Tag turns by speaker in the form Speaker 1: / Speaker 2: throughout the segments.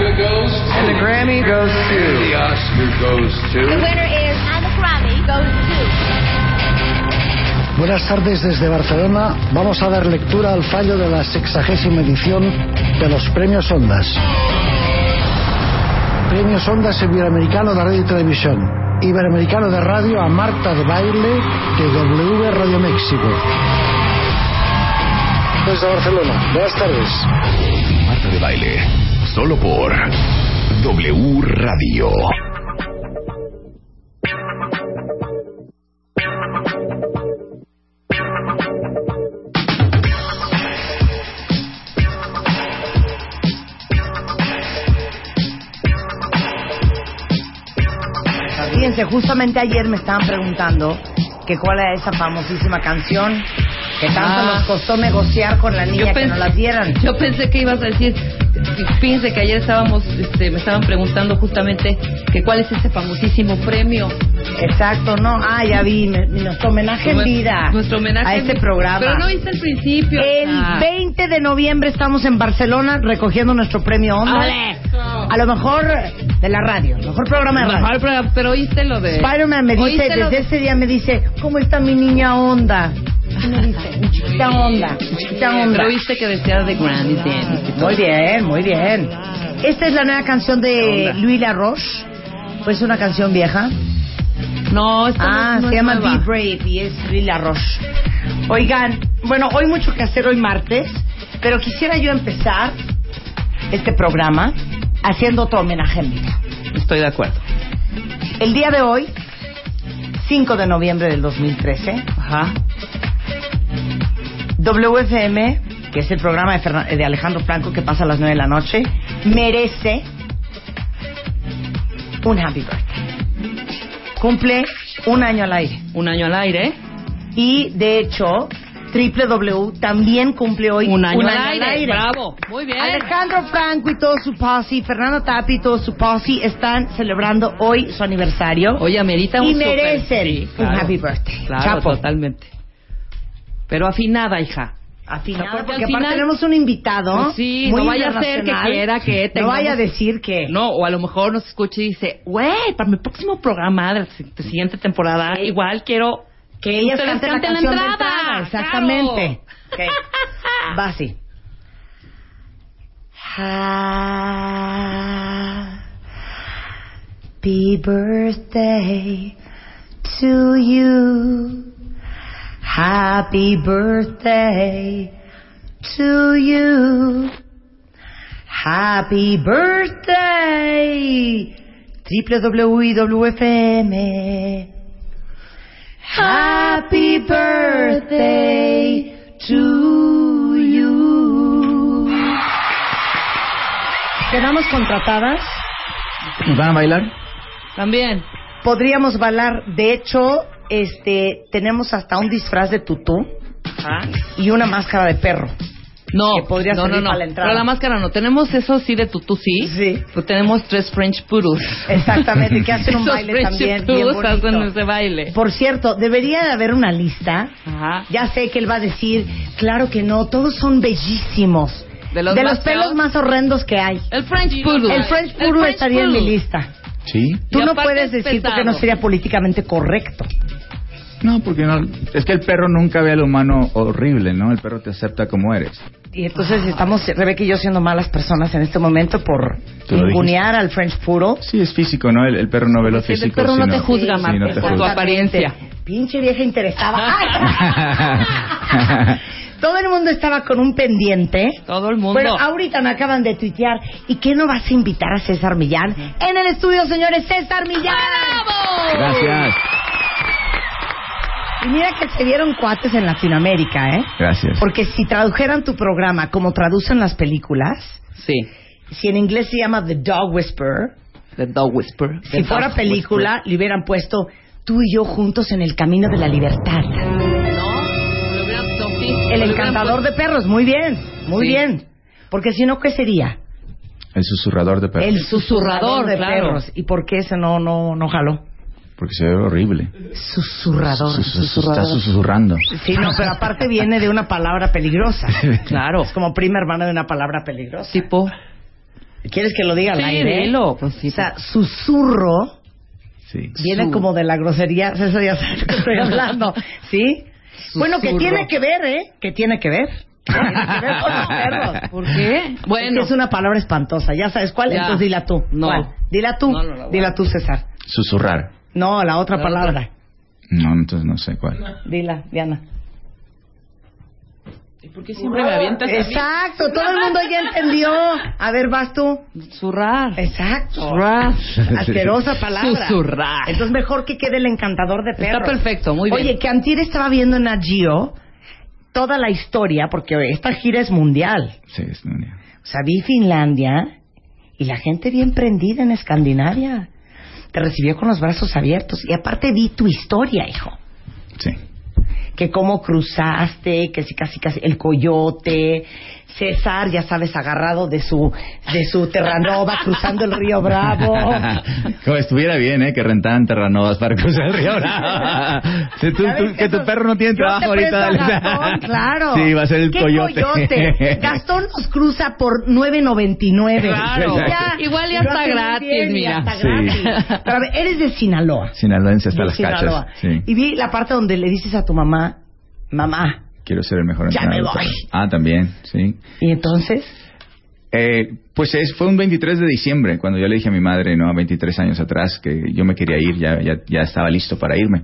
Speaker 1: Oscar goes to.
Speaker 2: And the Grammy goes to.
Speaker 1: The Oscar goes to.
Speaker 3: The winner is, and the Grammy goes to.
Speaker 4: Buenas tardes desde Barcelona. Vamos a dar lectura al fallo de la sexagésima edición de los Premios Ondas. Premios Ondas Iberoamericano de Radio y Televisión. Iberoamericano de Radio a Marta de Baile de W Radio México. Desde Barcelona. Buenas tardes.
Speaker 5: Marta de Baile, solo por W Radio.
Speaker 2: Fíjense, justamente ayer me estaban preguntando que cuál era esa famosísima canción que tanto
Speaker 6: Ah.
Speaker 2: nos costó negociar con la niña
Speaker 6: Yo
Speaker 2: que nos la dieran.
Speaker 6: Yo pensé que ibas a decir, fíjense que ayer estábamos, este, me estaban preguntando justamente que cuál es ese famosísimo premio.
Speaker 2: Exacto, no. Ah, ya vi, me- nuestro homenaje en vida
Speaker 6: Nuestro homenaje
Speaker 2: a este programa.
Speaker 6: Pero no viste el principio.
Speaker 2: El
Speaker 6: Ah.
Speaker 2: 20 de noviembre estamos en Barcelona recogiendo nuestro premio Onda.
Speaker 6: ¡Ole!
Speaker 2: A lo mejor de la radio, mejor programa de radio.
Speaker 6: Mejor, pero, pero oíste lo de...
Speaker 2: Spider-Man me dice,
Speaker 6: ¿Oíste lo
Speaker 2: desde
Speaker 6: de-
Speaker 2: ese día me dice, ¿cómo está mi niña Onda? ¿Qué me dice? Mi chiquita Onda, mi chiquita Onda.
Speaker 6: Pero viste que decía de Granny Dance.
Speaker 2: Muy bien, muy bien. Esta es la nueva canción de. Louis LaRoche. Pues una canción vieja.
Speaker 6: No, esta
Speaker 2: Ah,
Speaker 6: no, no
Speaker 2: se llama
Speaker 6: nueva.
Speaker 2: Be Brave y es Louis LaRoche. Oigan, bueno, hoy mucho que hacer hoy martes, pero quisiera yo empezar este programa haciendo otro homenaje en vida.
Speaker 6: Estoy de acuerdo.
Speaker 2: El día de hoy, 5 de noviembre del 2013,
Speaker 6: Ajá.
Speaker 2: WFM, que es el programa de, Fernan- de Alejandro Franco que pasa a las 9 de la noche, merece un happy birthday. Cumple un año al aire.
Speaker 6: Un año al aire.
Speaker 2: Y de hecho, W también cumple hoy
Speaker 6: Un año, al, aire. Bravo. Muy bien.
Speaker 2: Alejandro Franco y todo su posse, Fernando Tapi y todo su posse están celebrando hoy su aniversario.
Speaker 6: Oye, amerita un
Speaker 2: y
Speaker 6: super-
Speaker 2: merecen un happy birthday.
Speaker 6: Claro,
Speaker 2: Chapo.
Speaker 6: totalmente. Pero afinada, hija.
Speaker 2: Afinado,
Speaker 6: Porque
Speaker 2: porque,
Speaker 6: al final-
Speaker 2: tenemos un invitado.
Speaker 6: Pues sí,
Speaker 2: muy
Speaker 6: no vaya a ser que
Speaker 2: internacional.
Speaker 6: quiera que
Speaker 2: No vaya a decir que.
Speaker 6: No, o a lo mejor nos escuche y dice, güey, para mi próximo programa de la siguiente temporada,
Speaker 2: Sí.
Speaker 6: igual quiero
Speaker 2: Que ellas
Speaker 6: Ustedes
Speaker 2: canten la
Speaker 6: canten la
Speaker 2: canción de
Speaker 6: entrada,
Speaker 2: entrada, Exactamente.
Speaker 6: claro.
Speaker 2: Va así. Happy birthday to you. Happy birthday to you. Happy birthday, WWFM. Happy birthday to you. ¿Quedamos contratadas?
Speaker 7: ¿Nos van a bailar?
Speaker 6: también.
Speaker 2: Podríamos bailar. De hecho, este, tenemos hasta un disfraz de tutú
Speaker 6: Ajá.
Speaker 2: y una máscara de perro.
Speaker 6: No,
Speaker 2: Que podría
Speaker 6: no, no,
Speaker 2: la entrada.
Speaker 6: Pero la máscara no. Tenemos eso sí de tutú, sí.
Speaker 2: Sí.
Speaker 6: Tenemos tres French Poodles.
Speaker 2: Exactamente, que hacen un
Speaker 6: Esos
Speaker 2: baile
Speaker 6: French
Speaker 2: también bien
Speaker 6: Poodles hacen ese baile.
Speaker 2: Por cierto, debería de haber una lista.
Speaker 6: Ajá.
Speaker 2: Ya sé que él va a decir, claro que no, todos son bellísimos.
Speaker 6: De los
Speaker 2: pelos más horrendos que hay.
Speaker 6: El French Poodle.
Speaker 2: El French Poodle
Speaker 6: French
Speaker 2: estaría en mi lista.
Speaker 7: Sí.
Speaker 2: Tú
Speaker 6: Y
Speaker 2: no puedes
Speaker 6: es
Speaker 2: decir porque
Speaker 6: pesado.
Speaker 2: no sería políticamente correcto.
Speaker 7: No, porque no. Es que el perro nunca ve al humano horrible, ¿no? El perro te acepta como eres.
Speaker 2: Y entonces estamos, Rebeca y yo, siendo malas personas en este momento por ningunear al French Poodle.
Speaker 7: Sí, es físico, ¿no? El, el perro no ve lo
Speaker 6: Sí, el
Speaker 7: físico.
Speaker 6: perro no te juzga,
Speaker 7: Sí,
Speaker 6: Marta,
Speaker 7: no te
Speaker 6: por tu apariencia.
Speaker 2: Pinche vieja interesada. ¡Ay! Todo el mundo estaba con un pendiente.
Speaker 6: Todo el mundo.
Speaker 2: Bueno, ahorita me acaban de tuitear. ¿Y qué no vas a invitar a César Millán? En el estudio, señores, César Millán.
Speaker 7: Gracias.
Speaker 2: Y mira que se dieron cuates en Latinoamérica, ¿eh?
Speaker 7: Gracias.
Speaker 2: Porque si tradujeran tu programa como traducen las películas,
Speaker 6: Sí.
Speaker 2: si en inglés se llama The Dog Whisperer,
Speaker 6: The Dog Whisperer.
Speaker 2: si
Speaker 6: The
Speaker 2: fuera
Speaker 6: Dog
Speaker 2: película, le hubieran puesto tú y yo juntos en el camino de la libertad.
Speaker 6: No.
Speaker 2: El encantador de perros, muy bien, muy
Speaker 6: Sí.
Speaker 2: bien. Porque si no, ¿qué sería?
Speaker 7: El susurrador de perros.
Speaker 2: El susurrador de
Speaker 6: claro.
Speaker 2: perros. ¿Y por qué ese no, no, no jaló?
Speaker 7: Porque se ve horrible.
Speaker 2: Susurrador.
Speaker 7: Sus- sus- Está susurrando.
Speaker 2: Sí, no, pero aparte viene de una palabra peligrosa.
Speaker 6: Claro.
Speaker 2: Es como prima hermana de una palabra peligrosa.
Speaker 6: Tipo.
Speaker 2: ¿Quieres que lo diga al
Speaker 6: Sí,
Speaker 2: aire?
Speaker 6: dilo, pues sí.
Speaker 2: O sea, susurro
Speaker 7: Sí.
Speaker 2: viene
Speaker 6: Su-
Speaker 2: como de la grosería. Eso ya sabes que estoy hablando. ¿Sí? Bueno, que
Speaker 6: Susurro.
Speaker 2: tiene que ver, ¿eh? Que tiene que ver. Tiene que ver con los perros.
Speaker 6: ¿Por qué?
Speaker 2: Es
Speaker 6: Bueno,
Speaker 2: que es una palabra espantosa. Ya sabes cuál,
Speaker 6: Ya.
Speaker 2: entonces dila tú.
Speaker 6: No.
Speaker 2: ¿Cuál? Dila tú.
Speaker 6: No, no la voy a-
Speaker 2: dila tú, César.
Speaker 7: Susurrar.
Speaker 2: No, la otra
Speaker 6: La
Speaker 2: palabra.
Speaker 7: No, entonces no sé cuál.
Speaker 2: Dila, Diana.
Speaker 6: ¿Y ¿por qué siempre me avientas a mí?
Speaker 2: Exacto, todo el mundo ya entendió. A ver, vas tú.
Speaker 6: Susurrar.
Speaker 2: Exacto.
Speaker 6: Susurrar.
Speaker 2: Asquerosa palabra.
Speaker 6: Susurrar.
Speaker 2: Entonces mejor que quede el encantador de perros.
Speaker 6: Está perfecto, muy bien.
Speaker 2: Oye, que Antier estaba viendo en Nat Geo toda la historia, porque esta gira es mundial.
Speaker 7: Sí, es ya.
Speaker 2: O sea, vi Finlandia y la gente bien prendida en Escandinavia. Te recibió con los brazos abiertos. Y aparte vi tu historia, hijo.
Speaker 7: Sí.
Speaker 2: Que cómo cruzaste, que si casi casi el coyote, César, ya sabes, agarrado de su de su terranova cruzando el río Bravo.
Speaker 7: Como estuviera bien, ¿eh? Que rentaran terranovas para cruzar el río Bravo. Si tú-
Speaker 2: ¿Sabes
Speaker 7: tú- que tu
Speaker 2: eso?
Speaker 7: perro no tiene trabajo ahorita.
Speaker 2: Gastón, claro.
Speaker 7: Sí, va a ser el
Speaker 2: ¿Qué
Speaker 7: coyote.
Speaker 2: Gastón nos cruza por 9.99.
Speaker 6: Claro.
Speaker 2: Y ya,
Speaker 6: Igual ya está gratis,
Speaker 2: bien,
Speaker 6: mira.
Speaker 2: ya está
Speaker 7: Sí.
Speaker 2: gratis. Pero a ver, eres de Sinaloa.
Speaker 7: Sinaloense hasta
Speaker 2: De
Speaker 7: las
Speaker 2: Sinaloa.
Speaker 7: cachas. Sí.
Speaker 2: Y vi la parte donde le dices a tu mamá, mamá,
Speaker 7: Quiero ser el mejor
Speaker 2: Ya
Speaker 7: entrenador.
Speaker 2: me
Speaker 7: de
Speaker 2: voy.
Speaker 7: Ah, también, sí.
Speaker 2: y entonces,
Speaker 7: Eh, pues es, fue un 23 de diciembre cuando yo le dije a mi madre, no, 23 años atrás, que yo me quería ir, ya, ya, ya estaba listo para irme.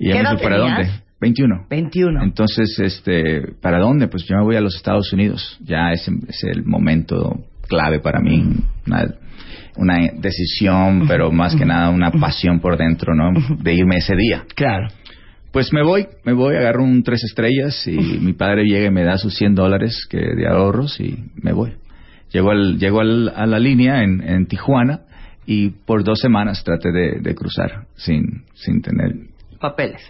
Speaker 7: Y
Speaker 2: ¿Qué
Speaker 7: ella me dijo, ¿para dónde? 21.
Speaker 2: 21.
Speaker 7: Entonces, este, ¿para dónde? Pues yo me voy a los Estados Unidos. Ya es, es el momento clave para mí. Una, una decisión, pero más que nada una pasión por dentro, ¿no? De irme ese día.
Speaker 2: claro.
Speaker 7: Pues me voy, me voy, agarro un tres estrellas y mi padre llega y me da sus 100 dólares que, de ahorros y me voy. Llego, al, llego al- a la línea en, en Tijuana y por dos semanas traté de, de cruzar sin, sin tener...
Speaker 6: Papeles.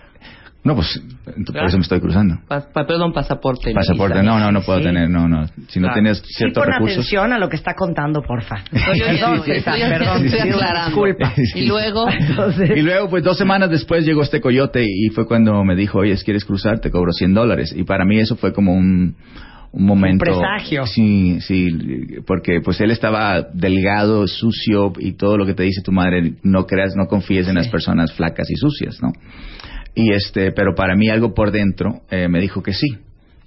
Speaker 7: No, pues por eso me estoy cruzando.
Speaker 6: Pa- pa- perdón, pasaporte.
Speaker 7: Pasaporte, no, no, no puedo
Speaker 2: Sí.
Speaker 7: tener, no, no. Si no
Speaker 6: Claro.
Speaker 7: tienes
Speaker 2: Sí,
Speaker 7: ciertos
Speaker 2: pon
Speaker 7: recursos...
Speaker 2: atención a lo que está contando, porfa.
Speaker 6: Estoy oyendo,
Speaker 2: Perdón,
Speaker 6: estoy
Speaker 2: Sí. Disculpa.
Speaker 6: Y luego,
Speaker 2: Entonces,
Speaker 7: Y luego, pues dos semanas después llegó este coyote y fue cuando me dijo, oye, ¿quieres cruzar? Te cobro 100 dólares. Y para mí eso fue como un, un momento...
Speaker 2: Un presagio.
Speaker 7: Sí, sí, porque pues él estaba delgado, sucio y todo lo que te dice tu madre, no creas, no confíes en las personas flacas y sucias, ¿no? Y este, pero para mí algo por dentro eh, me dijo que sí.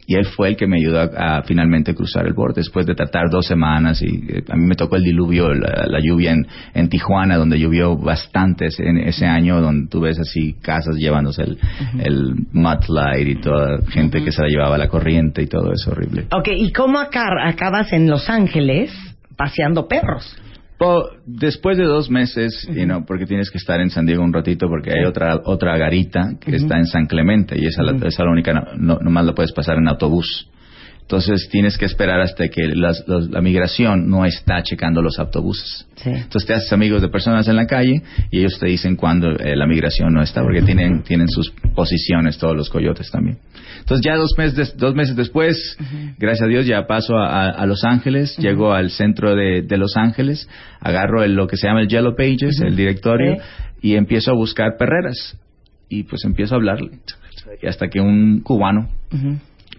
Speaker 7: Y él fue el que me ayudó a, a finalmente cruzar el borde después de tratar dos semanas. Y eh, a mí me tocó el diluvio, la, la lluvia en, en Tijuana, donde llovió bastante ese, en ese año, donde tú ves así casas llevándose el, el mudslide y toda gente que se la llevaba la corriente y todo eso horrible.
Speaker 2: ok, ¿y cómo aca- acabas en Los Ángeles paseando perros?
Speaker 7: Después de dos meses, you know, porque tienes que estar en San Diego un ratito, porque hay otra otra garita que está en San Clemente y esa, la, esa la única, no, no- nomás la puedes pasar en autobús. Entonces tienes que esperar hasta que las- los- la migración no está checando los autobuses.
Speaker 2: Sí.
Speaker 7: Entonces te haces amigos de personas en la calle y ellos te dicen cuando eh, la migración no está, porque tienen, tienen sus posiciones todos los coyotes también. Entonces ya dos meses, dos meses después, gracias a Dios, ya paso a, a- a Los Ángeles, llego al centro de, de Los Ángeles, agarro el- lo que se llama el Yellow Pages, el directorio, y empiezo a buscar perreras. Y pues empiezo a hablarle. Y hasta que un cubano.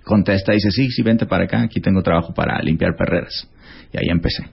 Speaker 7: Contesta y dice, sí, sí, vente para acá, aquí tengo trabajo para limpiar perreras. Y ahí empecé.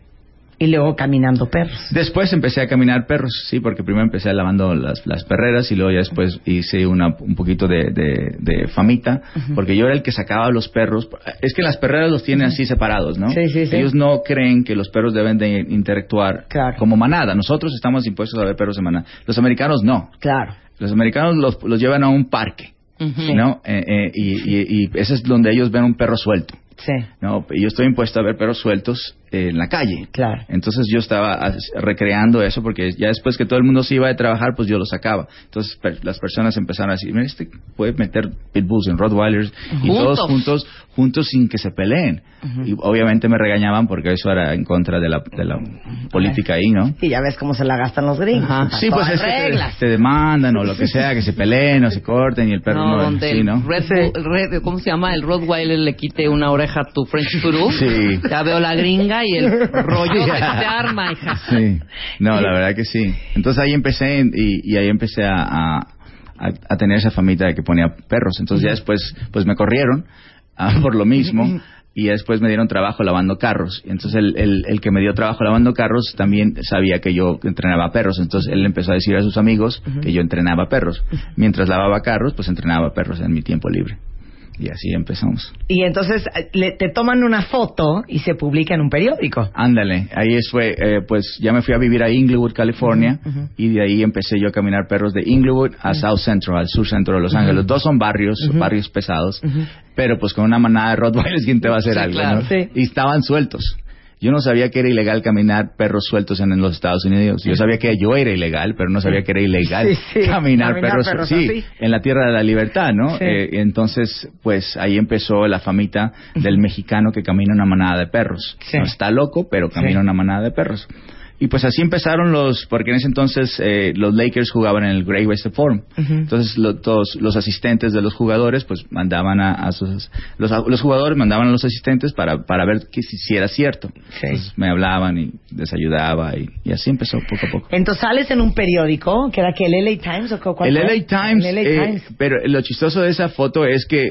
Speaker 2: Y luego caminando perros.
Speaker 7: Después empecé a caminar perros, sí, porque primero empecé lavando las, las perreras y luego ya después hice una, un poquito de, de- de famita, porque yo era el que sacaba los perros. Es que las perreras los tienen así separados, ¿no?
Speaker 2: Sí, sí, sí.
Speaker 7: Ellos no creen que los perros deben de interactuar
Speaker 2: Claro.
Speaker 7: como manada. Nosotros estamos impuestos a ver perros de manada. Los americanos no.
Speaker 2: Claro.
Speaker 7: Los americanos los, los llevan a un parque, ¿no? Eh, eh, y, y, y ese es donde ellos ven un perro suelto.
Speaker 2: Sí,
Speaker 7: No, yo estoy impuesto a ver perros sueltos en la calle.
Speaker 2: claro.
Speaker 7: Entonces yo estaba recreando eso porque ya después que todo el mundo se iba de trabajar, pues yo lo sacaba. Entonces per- las personas empezaron a decir, mira, este puede meter pitbulls en Rottweilers y
Speaker 6: Juntos.
Speaker 7: todos juntos, juntos sin que se peleen. Y obviamente me regañaban porque eso era en contra de la, de la política ahí, ¿no?
Speaker 2: Y ya ves cómo se la gastan los gringos.
Speaker 6: Ajá.
Speaker 2: Para
Speaker 7: Sí, pues es que te, te demandan o lo que sea, que se peleen o se corten y el perro
Speaker 6: No,
Speaker 7: no,
Speaker 6: donde
Speaker 7: sí, ¿no?
Speaker 6: Red, Red- ¿cómo se llama? El Rottweiler le quite una oreja a tu French Poodle.
Speaker 7: Sí.
Speaker 6: Ya veo la gringa y el rollo que se arma, hija.
Speaker 7: Sí, no, la verdad que sí. Entonces ahí empecé y, y ahí empecé a, a, a- a tener esa famita de que ponía perros. Entonces ya después, pues me corrieron ah, por lo mismo. y después me dieron trabajo lavando carros. Entonces el, el, el que me dio trabajo lavando carros también sabía que yo entrenaba perros. Entonces él empezó a decir a sus amigos que yo entrenaba perros. Mientras lavaba carros, pues entrenaba perros en mi tiempo libre. Y así empezamos.
Speaker 2: Y entonces eh, le- te toman una foto y se publica en un periódico.
Speaker 7: Ándale, ahí fue, eh, pues ya me fui a vivir a Inglewood, California, y de ahí empecé yo a caminar perros de Inglewood a South Central, al sur centro de Los Ángeles. Los dos son barrios, barrios pesados, pero pues con una manada de Rottweilers, ¿quién te va a hacer
Speaker 6: Sí,
Speaker 7: algo?
Speaker 6: claro.
Speaker 7: no?
Speaker 2: Sí.
Speaker 7: Y estaban sueltos. Yo no sabía que era ilegal caminar perros sueltos en, en los Estados Unidos. Yo sabía que yo era ilegal, pero no sabía que era ilegal
Speaker 2: Sí, sí.
Speaker 7: caminar,
Speaker 2: Caminar
Speaker 7: perros,
Speaker 2: perros
Speaker 7: sí, en la tierra de la libertad, ¿no? Eh, entonces, pues ahí empezó la famita del mexicano que camina una manada de perros. No está loco, pero camina una manada de perros. Y pues así empezaron los, porque en ese entonces eh, los Lakers jugaban en el Great Western Forum. Entonces lo- todos los asistentes de los jugadores pues mandaban a, a sus, los, los jugadores mandaban a los asistentes para, para ver que si, si era cierto. Entonces me hablaban y les ayudaba y, y así empezó poco a poco.
Speaker 2: Entonces sales en un periódico, que era que el LA Times o cuál
Speaker 7: El? LA Times,
Speaker 2: El LA
Speaker 7: eh,
Speaker 2: Times.
Speaker 7: pero lo chistoso de esa foto es que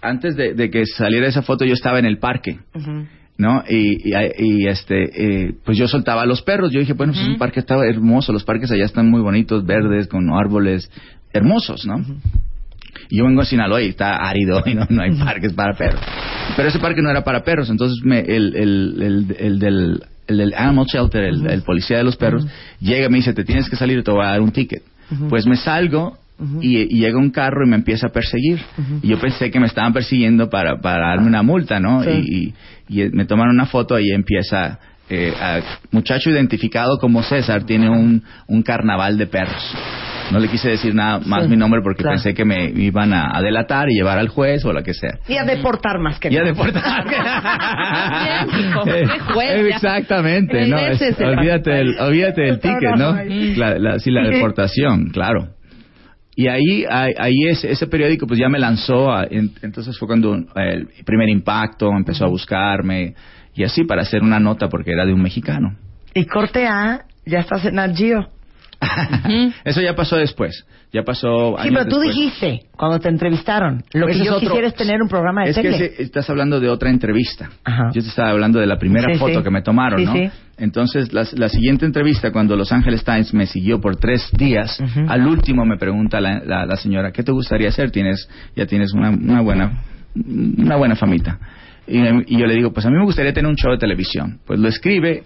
Speaker 7: antes de, de que saliera esa foto yo estaba en el parque.
Speaker 2: Ujú.
Speaker 7: ¿No? Y, y, y, este, eh, pues yo soltaba a los perros. Yo dije, bueno, pues un parque estaba hermoso. Los parques allá están muy bonitos, verdes, con árboles hermosos, ¿no? Y yo vengo a Sinaloa y está árido y no, no hay parques para perros. Pero ese parque no era para perros. Entonces me, el, el, el, el del, el del Animal Shelter, el, el policía de los perros, llega y me dice, te tienes que salir y te voy a dar un ticket. Pues me salgo y, y llega un carro y me empieza a perseguir. Y yo pensé que me estaban persiguiendo para, para darme una multa, ¿no? Y, y, y me toman una foto y empieza... Eh, a- muchacho identificado como César tiene un, un carnaval de perros. No le quise decir nada más
Speaker 2: Sí,
Speaker 7: mi nombre porque
Speaker 2: claro.
Speaker 7: pensé que me iban a, a delatar y llevar al juez o lo que sea.
Speaker 2: Y a deportar más que
Speaker 7: Y a
Speaker 2: nada.
Speaker 7: deportar.
Speaker 6: Ya.
Speaker 7: Exactamente, no, es- olvídate del, olvídate del ticket, ¿no? La, la- sí, la deportación, claro. Y ahí, ahí, ahí ese, ese periódico pues ya me lanzó, a- en- entonces fue cuando el primer impacto empezó a buscarme y así para hacer una nota porque era de un mexicano.
Speaker 2: Y corte A, ya estás en Nat Geo.
Speaker 7: Eso ya pasó después, ya pasó
Speaker 2: Sí,
Speaker 7: años
Speaker 2: pero tú
Speaker 7: después.
Speaker 2: dijiste, cuando te entrevistaron, lo que
Speaker 7: es
Speaker 2: yo
Speaker 7: otro-
Speaker 2: quisiera es tener un programa de
Speaker 7: es
Speaker 2: tele.
Speaker 7: que ese- estás hablando de otra entrevista.
Speaker 2: Ajá.
Speaker 7: Yo te estaba hablando de la primera
Speaker 2: Sí,
Speaker 7: foto
Speaker 2: sí.
Speaker 7: que me tomaron,
Speaker 2: Sí,
Speaker 7: ¿no?
Speaker 2: sí.
Speaker 7: Entonces, la, la siguiente entrevista, cuando Los Angeles Times me siguió por tres días, al último me pregunta la, la- la señora, ¿qué te gustaría hacer? Tienes, ya tienes una, una buena, una buena famita. Y, y yo le digo, pues a mí me gustaría tener un show de televisión. Pues lo escribe,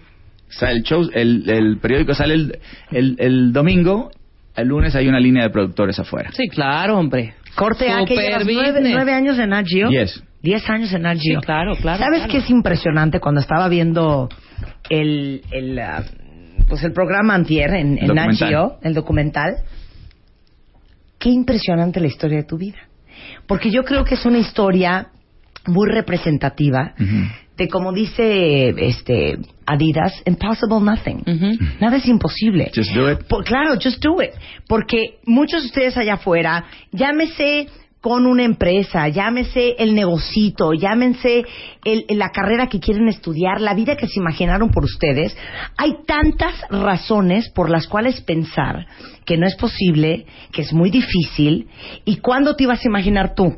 Speaker 7: el show, el, el periódico sale el, el, el domingo, el lunes hay una línea de productores afuera.
Speaker 6: Sí, claro, hombre.
Speaker 2: Corte A, que llevas nueve, años en Nat Geo.
Speaker 7: Yes.
Speaker 2: Diez años en Nat
Speaker 6: Sí, claro, claro.
Speaker 2: ¿Sabes
Speaker 6: claro.
Speaker 2: qué es impresionante cuando estaba viendo el, el, ah, pues el programa Antier en, en. Geo, el documental? Qué impresionante la historia de tu vida. Porque yo creo que es una historia muy representativa
Speaker 7: Ujú.
Speaker 2: De como dice este Adidas, impossible nothing. Nada es imposible.
Speaker 7: Just do it.
Speaker 2: Por- claro, just do it. Porque muchos de ustedes allá afuera, llámese con una empresa, llámese el negocito, llámense el- la carrera que quieren estudiar, la vida que se imaginaron por ustedes, hay tantas razones por las cuales pensar que no es posible, que es muy difícil, y cuándo te ibas a imaginar tú,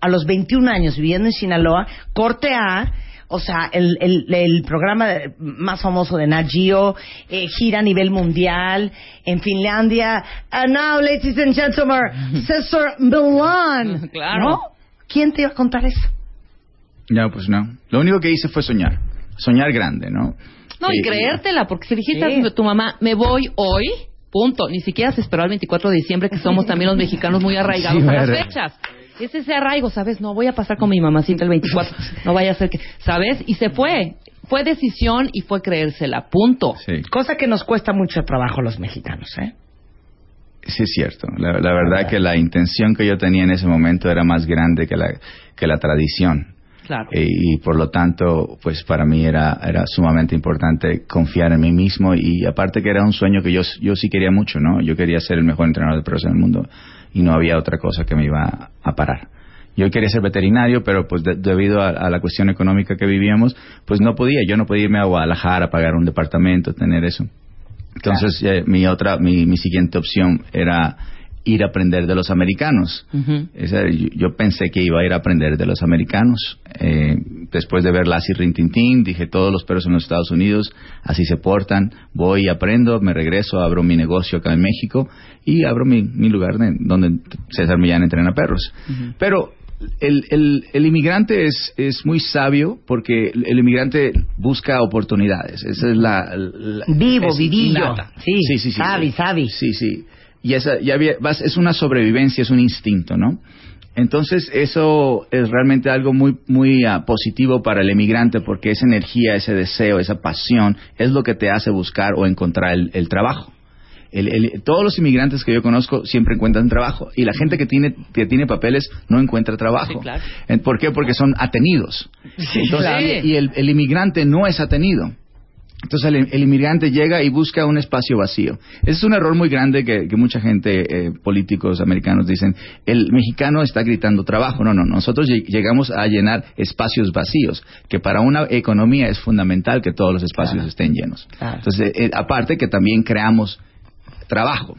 Speaker 2: a los 21 años viviendo en Sinaloa, corte A, o sea, el, el, el programa más famoso de Nat Geo, eh, gira a nivel mundial, en Finlandia. And now, ladies and gentlemen, Cesar Milan.
Speaker 6: Claro.
Speaker 2: ¿No? ¿Quién te iba a contar eso?
Speaker 7: No, pues no. Lo único que hice fue soñar. Soñar grande, ¿no?
Speaker 6: No, y creértela, porque si dijiste
Speaker 2: Sí.
Speaker 6: a tu mamá, me voy hoy, punto. Ni siquiera se esperó al 24 de diciembre, que somos también los mexicanos muy arraigados
Speaker 7: Sí,
Speaker 6: a las fechas. Es ese arraigo, ¿sabes? No voy a pasar con mi mamacita el 24. No vaya a ser que, ¿sabes? Y se fue. Fue decisión y fue creérsela, punto.
Speaker 7: Sí,
Speaker 2: Cosa que nos cuesta mucho trabajo los mexicanos, ¿eh?
Speaker 7: sí es cierto. La, la verdad que la intención que yo tenía en ese momento era más grande que la, que la tradición.
Speaker 6: Claro.
Speaker 7: Eh, y por lo tanto, pues para mí era, era sumamente importante confiar en mí mismo y aparte que era un sueño que yo, yo sí quería mucho, ¿no? Yo quería ser el mejor entrenador de perros en el mundo y no había otra cosa que me iba a parar. Yo quería ser veterinario, pero pues de- debido a, a la cuestión económica que vivíamos, pues no podía. Yo no podía irme a Guadalajara a pagar un departamento, tener eso. Entonces, eh, mi otra, mi, mi siguiente opción era ir a aprender de los americanos. Esa- yo, yo pensé que iba a ir a aprender de los americanos. Eh, después de ver Lassie Rintintín, dije, todos los perros en los Estados Unidos así se portan. Voy, aprendo, me regreso, abro mi negocio acá en México y abro mi, mi lugar de- donde César Millán entrena perros. Pero el, el, el inmigrante es, es muy sabio porque el, inmigrante busca oportunidades. Esa es la... la-
Speaker 2: Vivo,
Speaker 7: es
Speaker 2: vivillo. Sí,
Speaker 7: sí, sí, sí.
Speaker 2: sabi, sabi.
Speaker 7: Sí, sí. Y esa, ya había- vas- es una sobrevivencia, es un instinto, ¿no? Entonces, eso es realmente algo muy, muy ah, positivo para el emigrante porque esa energía, ese deseo, esa pasión es lo que te hace buscar o encontrar el, el trabajo. El- el- todos los inmigrantes que yo conozco siempre encuentran trabajo y la gente que tiene, que tiene papeles no encuentra trabajo.
Speaker 6: Sí, claro.
Speaker 7: ¿Por qué? Porque son atenidos. Entonces,
Speaker 6: claro.
Speaker 7: Y el, el inmigrante no es atenido. Entonces el, el inmigrante llega y busca un espacio vacío. Ese es un error muy grande que, que mucha gente, eh, políticos americanos dicen, el mexicano está gritando trabajo. No, no, nosotros lleg- llegamos a llenar espacios vacíos, que para una economía es fundamental que todos los espacios
Speaker 2: Claro.
Speaker 7: estén llenos.
Speaker 2: Claro.
Speaker 7: Entonces, eh, aparte que también creamos trabajo.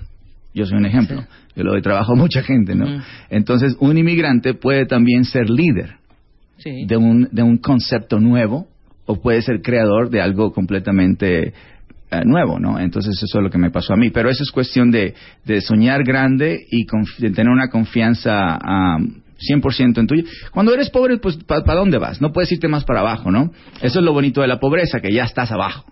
Speaker 7: Yo soy un ejemplo. Yo le doy trabajo a mucha gente, ¿no? Entonces, un inmigrante puede también ser líder
Speaker 6: Sí.
Speaker 7: de un, de un concepto nuevo o puede ser creador de algo completamente eh, nuevo, ¿no? Entonces eso es lo que me pasó a mí. Pero eso es cuestión de, de soñar grande y de tener una confianza am, 100% en tuyo. Cuando eres pobre, pues ¿para dónde vas? No puedes irte más para abajo, ¿no? Eso es lo bonito de la pobreza, que ya estás abajo.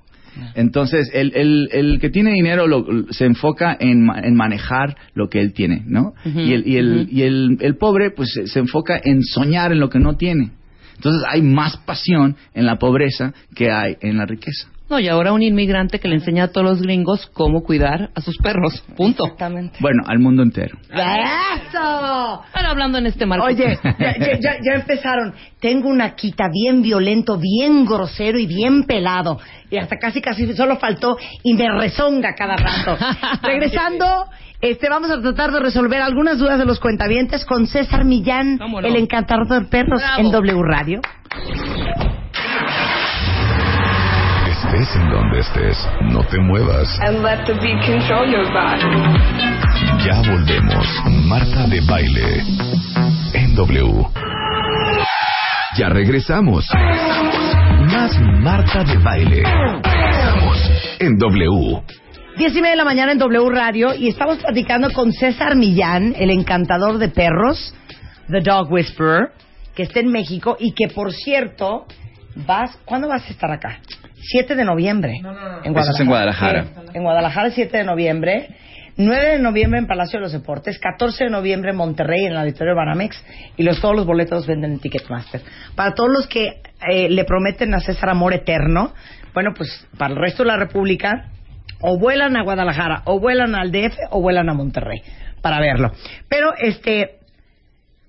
Speaker 7: Entonces, el, el, el que tiene dinero lo- se enfoca en, ma- en manejar lo que él tiene, ¿no? Y, el, y, el, y el, el pobre, pues se enfoca en soñar en lo que no tiene. Entonces, hay más pasión en la pobreza que hay en la riqueza.
Speaker 6: No, y ahora un inmigrante que le enseña a todos los gringos cómo cuidar a sus perros. Punto.
Speaker 2: Exactamente.
Speaker 7: Bueno, al mundo entero.
Speaker 2: ¡Eso!
Speaker 6: Ahora hablando en este marco.
Speaker 2: Oye, ya, ya- ya- ya empezaron. Tengo una quita bien violento, bien grosero y bien pelado. Y hasta casi, casi solo faltó y me rezonga cada rato. Regresando, este, vamos a tratar de resolver algunas dudas de los cuentavientes con César Millán, el encantador de perros
Speaker 6: Bravo.
Speaker 2: en W Radio.
Speaker 5: Estés en donde estés, no te muevas.
Speaker 8: and let the beat control your body.
Speaker 5: Ya volvemos. Marta de baile. En W. Ya regresamos. Más Marta de baile. En W.
Speaker 2: Diez y media de la mañana en W Radio y estamos platicando con César Millán, el encantador de perros, The Dog Whisperer, que está en México y que, por cierto, vas, ¿cuándo vas a estar acá? 7 de noviembre. En
Speaker 7: Eso es en Guadalajara.
Speaker 2: Sí, en Guadalajara, 7 de noviembre. 9 de noviembre en Palacio de los Deportes, 14 de noviembre en Monterrey, en el Auditorio Banamex, y los, todos los boletos los venden en Ticketmaster. Para todos los que eh, le prometen a César amor eterno, bueno, pues para el resto de la República, o vuelan a Guadalajara, o vuelan al DF, o vuelan a Monterrey, para verlo. Pero, este,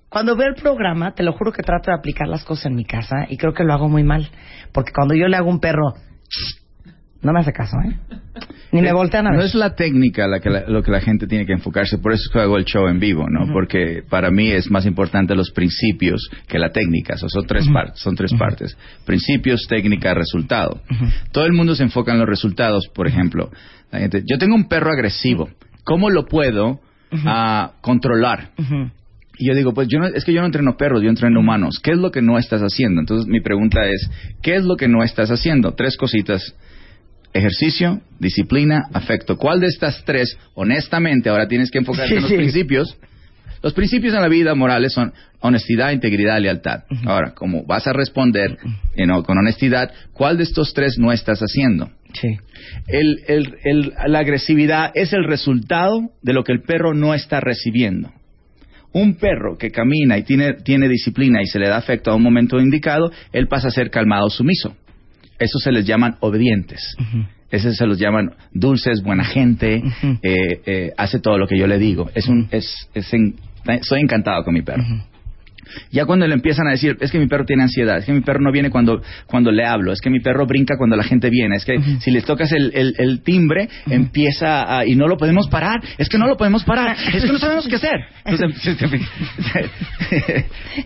Speaker 2: cuando veo el programa, te lo juro que trato de aplicar las cosas en mi casa, y creo que lo hago muy mal, porque cuando yo le hago a un perro, no me hace caso, ¿eh? Ni me voltean a ver.
Speaker 7: No es la técnica la que la- lo que la gente tiene que enfocarse, por eso es que hago el show en vivo, ¿no? Porque para mí es más importante los principios que la técnica, O sea, son tres partes, son tres partes. Principios, técnica, resultado. Todo el mundo se enfoca en los resultados, por ejemplo. La gente, yo tengo un perro agresivo, ¿cómo lo puedo ah, controlar? Y yo digo, pues yo no, es que yo no entreno perros, yo entreno humanos. ¿Qué es lo que no estás haciendo? Entonces mi pregunta es, ¿qué es lo que no estás haciendo? Tres cositas. Ejercicio, disciplina, afecto. ¿Cuál de estas tres, honestamente, ahora tienes que enfocarte
Speaker 2: Sí,
Speaker 7: en los
Speaker 2: sí.
Speaker 7: principios? Los principios en la vida morales son honestidad, integridad, lealtad. Ahora, como vas a responder you know, con honestidad, ¿cuál de estos tres no estás haciendo?
Speaker 2: Sí.
Speaker 7: El- el- el- la agresividad es el resultado de lo que el perro no está recibiendo. Un perro que camina y tiene, tiene disciplina y se le da afecto a un momento indicado, él pasa a ser calmado, sumiso. Eso se les llaman obedientes. Ese se los llaman dulces, buena gente, eh, eh, hace todo lo que yo le digo. Es un, es, es en- soy encantado con mi perro. Ya cuando le empiezan a decir, es que mi perro tiene ansiedad, es que mi perro no viene cuando, cuando le hablo, es que mi perro brinca cuando la gente viene, es que si le tocas el, el- el timbre, empieza a, y no lo podemos parar, es que no lo podemos parar, es que no sabemos qué hacer. Entonces,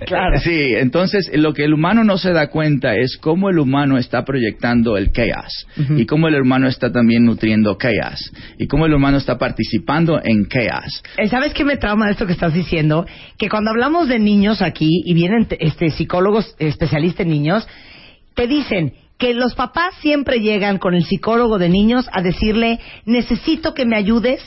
Speaker 2: Claro.
Speaker 7: Sí, entonces lo que el humano no se da cuenta es cómo el humano está proyectando el chaos y cómo el humano está también nutriendo chaos y cómo el humano está participando en chaos.
Speaker 2: Eh, ¿Sabes qué me trauma de esto que estás diciendo? Que cuando hablamos de niños aquí y vienen este, psicólogos especialistas en niños, te dicen que los papás siempre llegan con el psicólogo de niños a decirle, necesito que me ayudes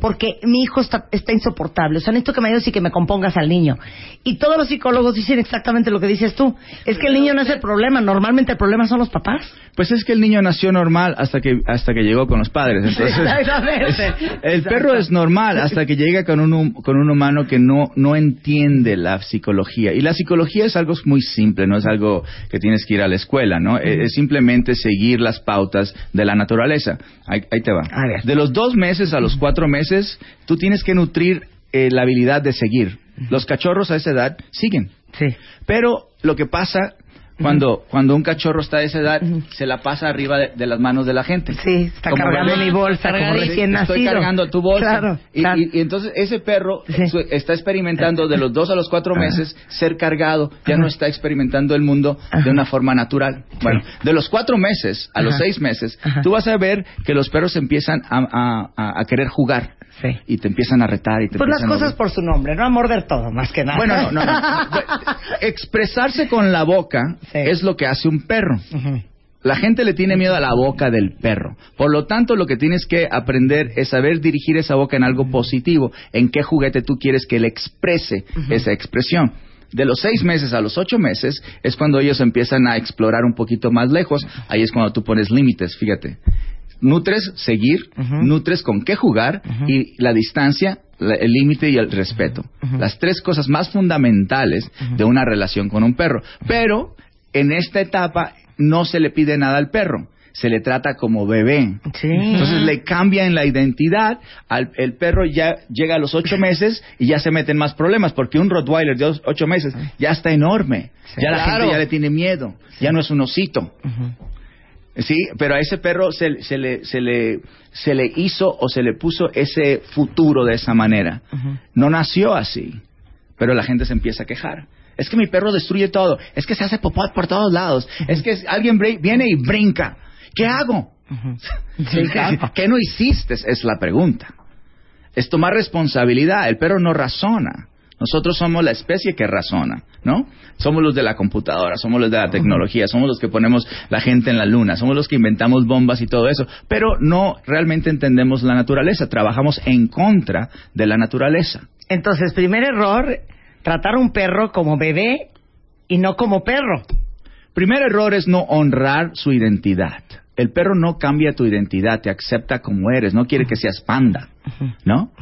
Speaker 2: porque mi hijo está, está insoportable. O sea, necesito que me ayudes y que me compongas al niño. Y todos los psicólogos dicen exactamente lo que dices tú. Es que el niño no es el problema. Normalmente el problema son los papás.
Speaker 7: Pues es que el niño nació normal hasta que hasta que llegó con los padres. Entonces,
Speaker 2: Exactamente.
Speaker 7: el perro es normal hasta que llega con un con un humano que no no entiende la psicología y la psicología es algo muy simple, no es algo que tienes que ir a la escuela, ¿no? Es, es simplemente seguir las pautas de la naturaleza. Ahí, ahí te va.
Speaker 2: A ver.
Speaker 7: De los dos meses a los cuatro meses, tú tienes que nutrir eh, la habilidad de seguir. Los cachorros a esa edad siguen.
Speaker 2: Sí.
Speaker 7: Pero lo que pasa cuando, cuando un cachorro está de esa edad, se la pasa arriba de, de las manos de la gente.
Speaker 2: Sí, está
Speaker 7: Como
Speaker 2: cargando mi bolsa como recién nacido.
Speaker 7: Estoy cargando tu bolsa.
Speaker 2: Claro,
Speaker 7: y,
Speaker 2: claro.
Speaker 7: y- y entonces ese perro
Speaker 2: Sí.
Speaker 7: su- está experimentando de los dos a los cuatro meses ser cargado, ya no está experimentando el mundo de una forma natural. Bueno, de los cuatro meses a los seis meses, tú vas a ver que los perros empiezan a, a- a- a querer jugar.
Speaker 2: Sí.
Speaker 7: Y te empiezan a retar y te
Speaker 2: Pues las
Speaker 7: a-
Speaker 2: cosas por su nombre, no a morder todo, más que nada.
Speaker 7: Bueno, no, no, no. Expresarse con la boca
Speaker 2: Sí.
Speaker 7: es lo que hace un perro. La gente le tiene miedo a la boca del perro. Por lo tanto, lo que tienes que aprender es saber dirigir esa boca en algo positivo. En qué juguete tú quieres que él exprese esa expresión. De los seis meses a los ocho meses es cuando ellos empiezan a explorar un poquito más lejos. Ahí es cuando tú pones límites, fíjate. Nutres seguir, nutres con qué jugar y la distancia, la- el límite y el respeto. Las tres cosas más fundamentales de una relación con un perro. Pero en esta etapa no se le pide nada al perro. Se le trata como bebé.
Speaker 2: Sí.
Speaker 7: Entonces le cambian la identidad. Al, el perro ya llega a los ocho meses y ya se meten más problemas porque un Rottweiler de ocho meses ya está enorme. Ya la gente ya le tiene miedo. Ya no es un osito. Sí, pero a ese perro se, se le, se, le, se le hizo o se le puso ese futuro de esa manera. No nació así, pero la gente se empieza a quejar. Es que mi perro destruye todo, es que se hace popot por todos lados, es que alguien viene y brinca. ¿Qué hago?
Speaker 2: Claro.
Speaker 7: ¿Qué no hiciste? Es la pregunta. Es tomar responsabilidad. El perro no razona. Nosotros somos la especie que razona, ¿no? Somos los de la computadora, somos los de la tecnología, somos los que ponemos la gente en la luna, somos los que inventamos bombas y todo eso, pero no realmente entendemos la naturaleza, trabajamos en contra de la naturaleza.
Speaker 2: Entonces, primer error, tratar a un perro como bebé y no como perro.
Speaker 7: Primer error es no honrar su identidad. El perro no cambia tu identidad, te acepta como eres, no quiere que seas panda, ¿no?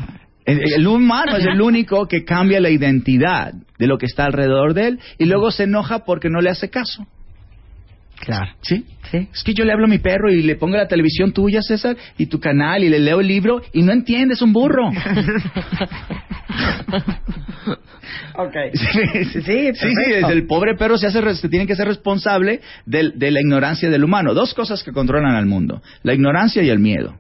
Speaker 7: El, humano es el único que cambia la identidad de lo que está alrededor de él y luego se enoja porque no le hace caso.
Speaker 2: Claro.
Speaker 7: ¿Sí?
Speaker 2: Sí.
Speaker 7: Es que yo le hablo a mi perro y le pongo la televisión tuya, César, y tu canal, y le leo el libro, y no entiende, es un burro.
Speaker 2: Ok.
Speaker 7: Sí, sí, sí, sí, el pobre perro se, hace, se tiene que ser responsable del- de la ignorancia del humano. Dos cosas que controlan al mundo, la ignorancia y el miedo.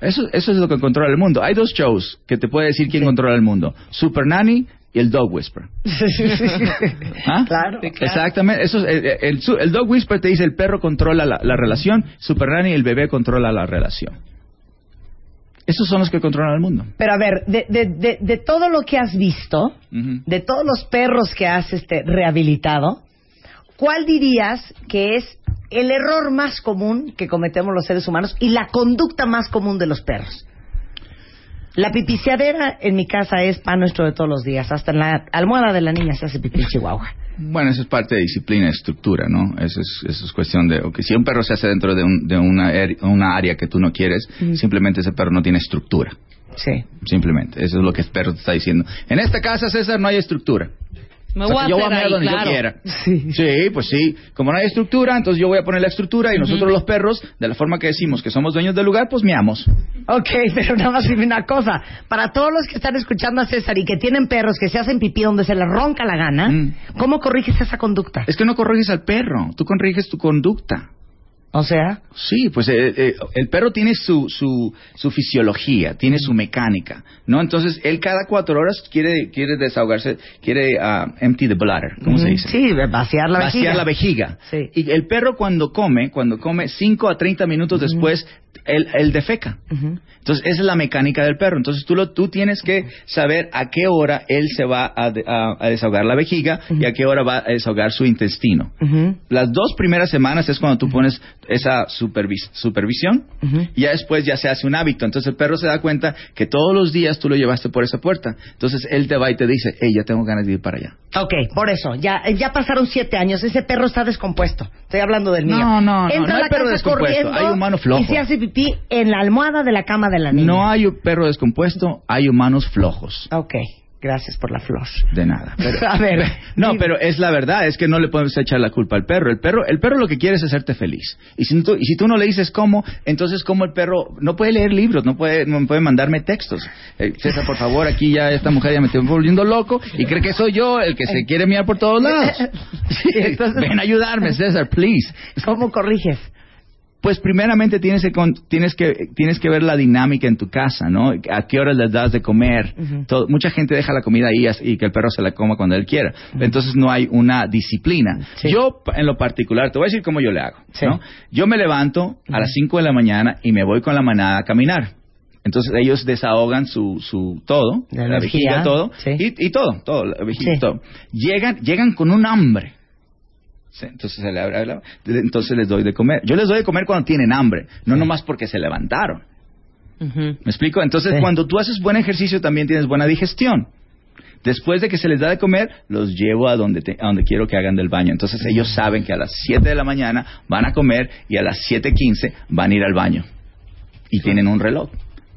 Speaker 7: Eso, eso es lo que controla el mundo. Hay dos shows que te puede decir quién controla el mundo. Super Nanny y el Dog Whisper. ¿Ah?
Speaker 2: Claro.
Speaker 7: Exactamente. Eso, es- el, el- Dog Whisper te dice el perro controla la, la relación, Super Nanny el bebé controla la relación. Esos son los que controlan el mundo.
Speaker 2: Pero a ver, de, de, de, de todo lo que has visto, de todos los perros que has este, rehabilitado, ¿cuál dirías que es el error más común que cometemos los seres humanos y la conducta más común de los perros? La pipiciadera en mi casa es pan nuestro de todos los días. Hasta en la almohada de la niña se hace pipí Chihuahua.
Speaker 7: Bueno, eso es parte de disciplina estructura, ¿no? Eso es, eso es cuestión de... ok, si un perro se hace dentro de, un- de una, er- una área que tú no quieres, simplemente ese perro no tiene estructura.
Speaker 2: Sí.
Speaker 7: Simplemente. Eso es lo que el perro te está diciendo. En esta casa, César, no hay estructura.
Speaker 6: Me
Speaker 7: O sea,
Speaker 6: voy a
Speaker 7: yo voy a mear
Speaker 6: ahí,
Speaker 7: donde
Speaker 6: claro.
Speaker 7: yo quiera.
Speaker 2: Sí.
Speaker 7: Sí, pues sí. Como no hay estructura, entonces yo voy a poner la estructura y nosotros los perros, de la forma que decimos que somos dueños del lugar, pues meamos.
Speaker 2: Ok, pero nada más dime una cosa. Para todos los que están escuchando a César y que tienen perros que se hacen pipí donde se les ronca la gana,
Speaker 7: Mm.
Speaker 2: ¿cómo corriges esa conducta?
Speaker 7: Es que no corriges al perro, tú corriges tu conducta.
Speaker 2: O sea,
Speaker 7: Sí, pues eh, eh, el perro tiene su, su, su fisiología, tiene su mecánica, ¿no? Entonces, él cada cuatro horas quiere, quiere desahogarse, quiere ah, empty the bladder, ¿cómo se dice?
Speaker 2: Sí, vaciar la
Speaker 7: Vaciar
Speaker 2: vejiga.
Speaker 7: la vejiga.
Speaker 2: Sí.
Speaker 7: Y el perro cuando come, cuando come 5 a 30 minutos después, él, él defeca.
Speaker 2: Ujú.
Speaker 7: Entonces, esa es la mecánica del perro. Entonces, tú, lo, tú tienes que saber a qué hora él se va a, de- a- a desahogar la vejiga y a qué hora va a desahogar su intestino. Las dos primeras semanas es cuando tú pones esa supervis- supervisión y ya después ya se hace un hábito. Entonces el perro se da cuenta que todos los días tú lo llevaste por esa puerta. Entonces él te va y te dice, hey, ya tengo ganas de ir para allá.
Speaker 2: Ok, por eso, ya, ya pasaron siete años, ese perro está descompuesto. Estoy hablando del mío.
Speaker 7: No, no, no,
Speaker 2: Entra
Speaker 7: no hay
Speaker 2: la
Speaker 7: perro descompuesto, hay humano flojo.
Speaker 2: Y se hace pipí en la almohada de la cama de la niña.
Speaker 7: No hay un perro descompuesto, hay humanos flojos.
Speaker 2: Ok, gracias por la flor.
Speaker 7: De nada. Pero-
Speaker 2: A ver.
Speaker 7: no, pero es la verdad, es que no le podemos echar la culpa al perro. El perro, el perro lo que quiere es hacerte feliz. Y si tú, y si tú no le dices cómo, entonces cómo el perro no puede leer libros, no puede, no puede mandarme textos. Eh, César, por favor, aquí ya esta mujer ya me está volviendo loco y cree que soy yo el que se quiere mirar por todos lados. Sí,
Speaker 2: Entonces-
Speaker 7: Ven a ayudarme, César, please.
Speaker 2: ¿Cómo corriges?
Speaker 7: Pues primeramente tienes que, tienes que tienes que ver la dinámica en tu casa, ¿no? A qué horas les das de comer. Todo- mucha gente deja la comida ahí y que el perro se la coma cuando él quiera. Entonces no hay una disciplina.
Speaker 2: Sí.
Speaker 7: Yo, en lo particular, te voy a decir cómo yo le hago,
Speaker 2: Sí.
Speaker 7: ¿no? Yo me levanto a las 5 de la mañana y me voy con la manada a caminar. Entonces ellos desahogan su, su todo,
Speaker 2: La
Speaker 7: la,
Speaker 2: vejiga,
Speaker 7: todo,
Speaker 2: sí.
Speaker 7: y, y todo, todo, la vejiga, todo. Llegan, llegan con un hambre. Sí, Entonces, se le entonces les doy de comer. Yo les doy de comer cuando tienen hambre, no nomás porque se levantaron. ¿Me explico? Entonces,
Speaker 2: Sí.
Speaker 7: cuando tú haces buen ejercicio, también tienes buena digestión. Después de que se les da de comer, los llevo a donde, te- a donde quiero que hagan del baño. Entonces, ellos saben que a las 7 de la mañana van a comer y a las 7.15 van a ir al baño. Y tienen un reloj.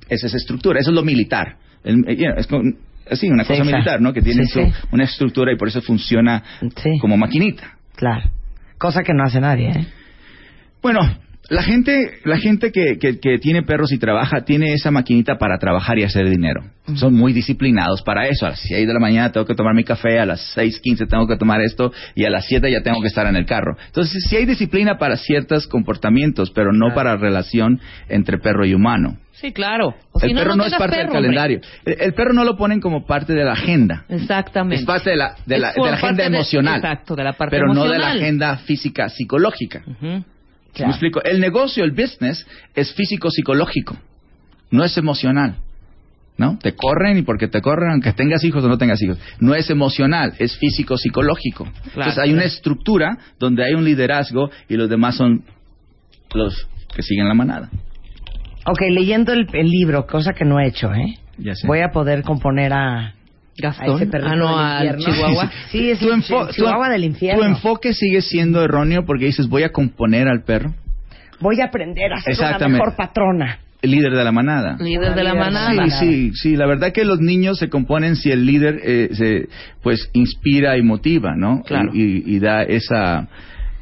Speaker 7: Esa es estructura, eso es lo militar. El- eh, you know, es con- así, una
Speaker 2: Sí,
Speaker 7: cosa militar, ¿no? Que tiene
Speaker 2: Sí,
Speaker 7: su-
Speaker 2: sí.
Speaker 7: una estructura y por eso funciona
Speaker 2: Sí.
Speaker 7: como maquinita.
Speaker 2: Cosa que no hace nadie, ¿eh?
Speaker 7: Bueno, la gente, la gente que, que, que tiene perros y trabaja tiene esa maquinita para trabajar y hacer dinero. Son muy disciplinados para eso. A las 6 de la mañana tengo que tomar mi café, a las 6.15 tengo que tomar esto y a las 7 ya tengo que estar en el carro. Entonces, sí hay disciplina para ciertos comportamientos, pero no para relación entre perro y humano.
Speaker 6: Sí, claro. O
Speaker 7: el perro
Speaker 6: no
Speaker 7: no, es parte
Speaker 6: perro,
Speaker 7: del calendario. El, el perro no lo ponen como parte de la agenda.
Speaker 6: Exactamente.
Speaker 7: Es parte de la, de la, de agenda
Speaker 6: de-
Speaker 7: emocional.
Speaker 6: exacto, de la parte
Speaker 7: pero no de la agenda física psicológica. ¿Sí ¿Me explico? El negocio, el business, es físico-psicológico, no es emocional. ¿No? Te corren y porque te corren, aunque tengas hijos o no tengas hijos. No es emocional, es físico-psicológico. Entonces hay una estructura donde hay un liderazgo y los demás son los que siguen la manada.
Speaker 2: Ok, leyendo el, el libro, cosa que no he hecho, ¿eh?
Speaker 7: Ya sé.
Speaker 2: Voy a poder componer a
Speaker 6: Gastón.
Speaker 2: ese
Speaker 6: ah, no, al. Chihuahua.
Speaker 2: Sí, es
Speaker 7: Tu
Speaker 2: el Chihuahua
Speaker 7: tu-
Speaker 2: del infierno.
Speaker 7: Tu enfoque sigue siendo erróneo porque dices, voy a componer al perro,
Speaker 2: Voy a aprender a ser una mejor patrona.
Speaker 7: el líder de la manada.
Speaker 6: Líder de la
Speaker 2: Líder de la
Speaker 6: manada.
Speaker 7: Sí, sí, sí. La verdad que los niños se componen si el líder eh, se, pues inspira y motiva, ¿no?
Speaker 6: Claro.
Speaker 7: Y, y- y da esa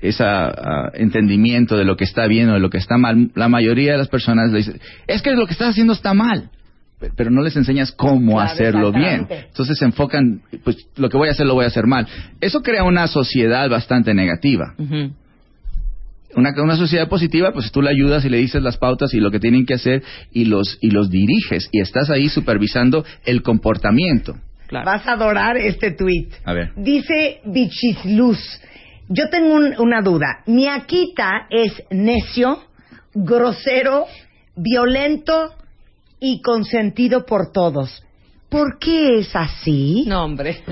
Speaker 7: esa ah, entendimiento de lo que está bien o de lo que está mal. La mayoría de las personas le dicen, es que lo que estás haciendo está mal. Pe- Pero no les enseñas cómo
Speaker 2: Claro,
Speaker 7: hacerlo bien. Entonces se enfocan, pues lo que voy a hacer lo voy a hacer mal. Eso crea una sociedad bastante negativa una, una sociedad positiva, pues tú le ayudas y le dices las pautas y lo que tienen que hacer y los, y los diriges y estás ahí supervisando el comportamiento.
Speaker 6: Claro.
Speaker 2: Vas a adorar este tweet.
Speaker 7: A ver.
Speaker 2: Dice Bichisluz, yo tengo un- una duda. Mi Akita es necio, grosero, violento y consentido por todos. ¿Por qué es así?
Speaker 6: No, hombre.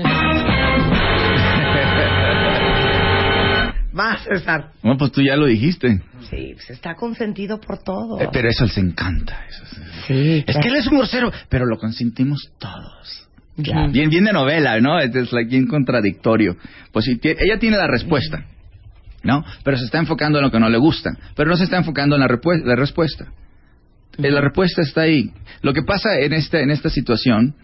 Speaker 2: Vas, César.
Speaker 7: Bueno, pues tú ya lo dijiste.
Speaker 2: Sí, pues está consentido por todos.
Speaker 7: Eh, pero eso les encanta. eso es-
Speaker 2: sí,
Speaker 7: es que él es un grosero, pero lo consentimos todos.
Speaker 6: Ujú.
Speaker 7: Bien, bien de novela, ¿no? Es, es like bien contradictorio. Pues si ella tiene la respuesta, ¿no? Pero se está enfocando en lo que no le gusta. Pero no se está enfocando en la, la respuesta. Eh, La respuesta está ahí. Lo que pasa en esta, en esta situación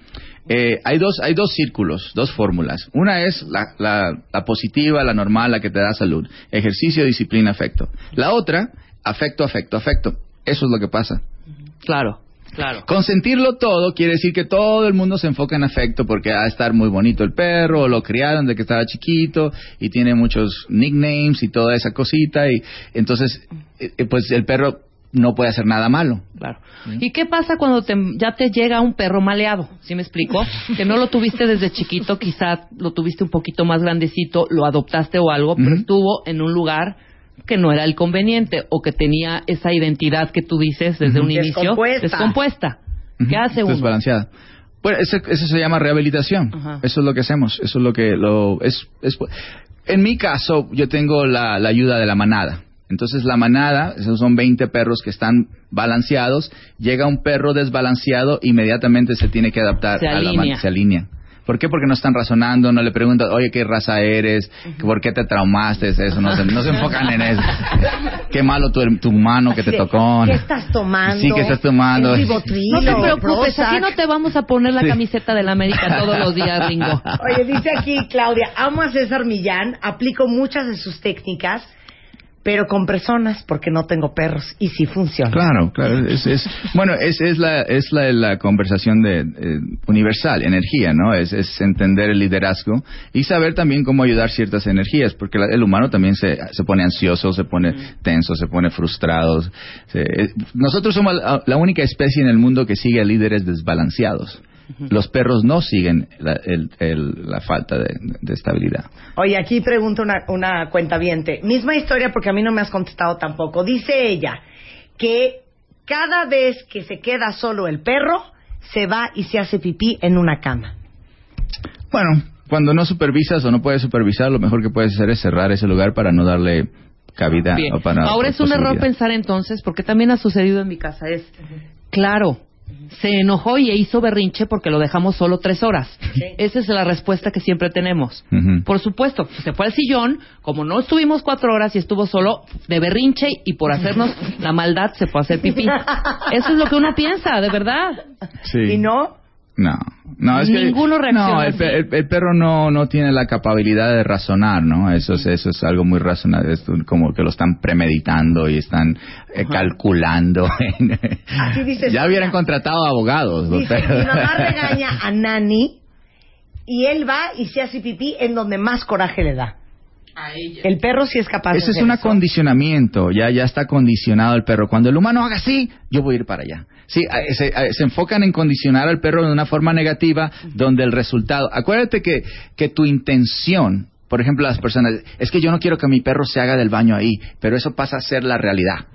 Speaker 7: Eh, hay dos hay dos círculos, dos fórmulas. Una es la, la, la positiva, la normal, la que te da salud. Ejercicio, disciplina, afecto. La otra, afecto, afecto, afecto. Eso es lo que pasa.
Speaker 6: Claro, claro.
Speaker 7: Consentirlo todo quiere decir que todo el mundo se enfoca en afecto porque va a estar muy bonito el perro, o lo criaron de que estaba chiquito y tiene muchos nicknames y toda esa cosita y entonces eh, eh, pues el perro no puede hacer nada malo.
Speaker 6: Claro. ¿Y qué pasa cuando te- ya te llega un perro maleado? ¿Sí me explico? Que no lo tuviste desde chiquito, quizá lo tuviste un poquito más grandecito, lo adoptaste o algo, pero estuvo en un lugar que no era el conveniente o que tenía esa identidad que tú dices desde un inicio
Speaker 2: Descompuesta.
Speaker 6: descompuesta. ¿Qué
Speaker 7: Ujú,
Speaker 6: hace uno?
Speaker 7: Desbalanceada. Bueno, eso, eso se llama rehabilitación.
Speaker 6: Ajá.
Speaker 7: Eso es lo que hacemos. Eso es lo que lo es. es- en mi caso, yo tengo la, la ayuda de la manada. Entonces la manada, esos son 20 perros que están balanceados. Llega un perro desbalanceado, inmediatamente se tiene que adaptar
Speaker 6: Se
Speaker 7: a la manada. Se alinea. ¿Por qué? Porque no están razonando, no le preguntan, oye, ¿qué raza eres? ¿Por qué te traumaste? Eso, no se, no se enfocan en eso. Qué malo tu, tu mano que te tocó.
Speaker 2: ¿Qué estás tomando?
Speaker 7: Sí, ¿qué estás tomando?
Speaker 2: ¿Es Rivotril
Speaker 6: No te preocupes, aquí no te vamos a poner la camiseta de la América todos los días, Ringo.
Speaker 2: Oye, dice aquí Claudia, amo a César Millán, aplico muchas de sus técnicas, pero con personas porque no tengo perros y sí funciona.
Speaker 7: Claro, claro. Es, es- bueno, es, es, la, es la, la conversación de, eh, universal, energía, ¿no? Es, es entender el liderazgo y saber también cómo ayudar ciertas energías, porque la- el humano también se, se pone ansioso, se pone tenso, se pone frustrado. se- eh, nosotros somos la, la única especie en el mundo que sigue a líderes desbalanceados. Los perros no siguen la, el- el- la falta de, de estabilidad.
Speaker 2: Oye, aquí pregunta una, una cuentaviente. Misma historia porque a mí no me has contestado tampoco. Dice ella que cada vez que se queda solo el perro, se va y se hace pipí en una cama.
Speaker 7: Bueno, cuando no supervisas o no puedes supervisar, lo mejor que puedes hacer es cerrar ese lugar para no darle cabida. O para-
Speaker 6: Ahora es un error pensar entonces, porque también ha sucedido en mi casa, es, claro, se enojó y hizo berrinche porque lo dejamos solo tres horas. Esa es la respuesta que siempre tenemos. Por supuesto, se fue al sillón, como no estuvimos cuatro horas y estuvo solo de berrinche y por hacernos la maldad se fue a hacer pipí. Eso es lo que uno piensa, de verdad.
Speaker 7: Sí.
Speaker 2: ¿Y no?
Speaker 7: No, no, es que-
Speaker 6: Ninguno reacciona
Speaker 7: No, el, el- el perro no, no tiene la capacidad de razonar, ¿no? Eso es, eso es algo muy razonable, es como que lo están premeditando y están eh, calculando.
Speaker 2: Así dice
Speaker 7: ya hubieran contratado abogados.
Speaker 2: Dice, mi mamá regaña a Nani y él va y se hace pipí en donde más coraje le da. El perro sí es capaz de
Speaker 7: Ese es
Speaker 2: hacer
Speaker 7: un
Speaker 2: eso.
Speaker 7: acondicionamiento, ya, ya está condicionado el perro. Cuando el humano haga así, yo voy a ir para allá. Sí, se enfocan en condicionar al perro de una forma negativa, donde el resultado. Acuérdate que, que tu intención, por ejemplo, las personas, es que yo no quiero que mi perro se haga del baño ahí, pero eso pasa a ser la realidad.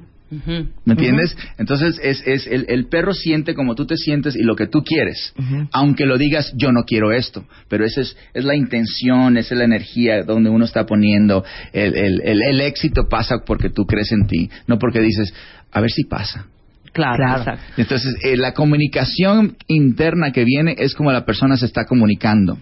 Speaker 7: ¿Me entiendes? Entonces, es, es el, el perro siente como tú te sientes y lo que tú quieres. Aunque lo digas, yo no quiero esto. Pero esa es, es la intención, esa es la energía donde uno está poniendo. El, el, el, el éxito pasa porque tú crees en ti, no porque dices, a ver si pasa.
Speaker 6: Claro,
Speaker 2: Claro.
Speaker 6: exacto.
Speaker 7: Entonces, eh, la comunicación interna que viene es como la persona se está comunicando.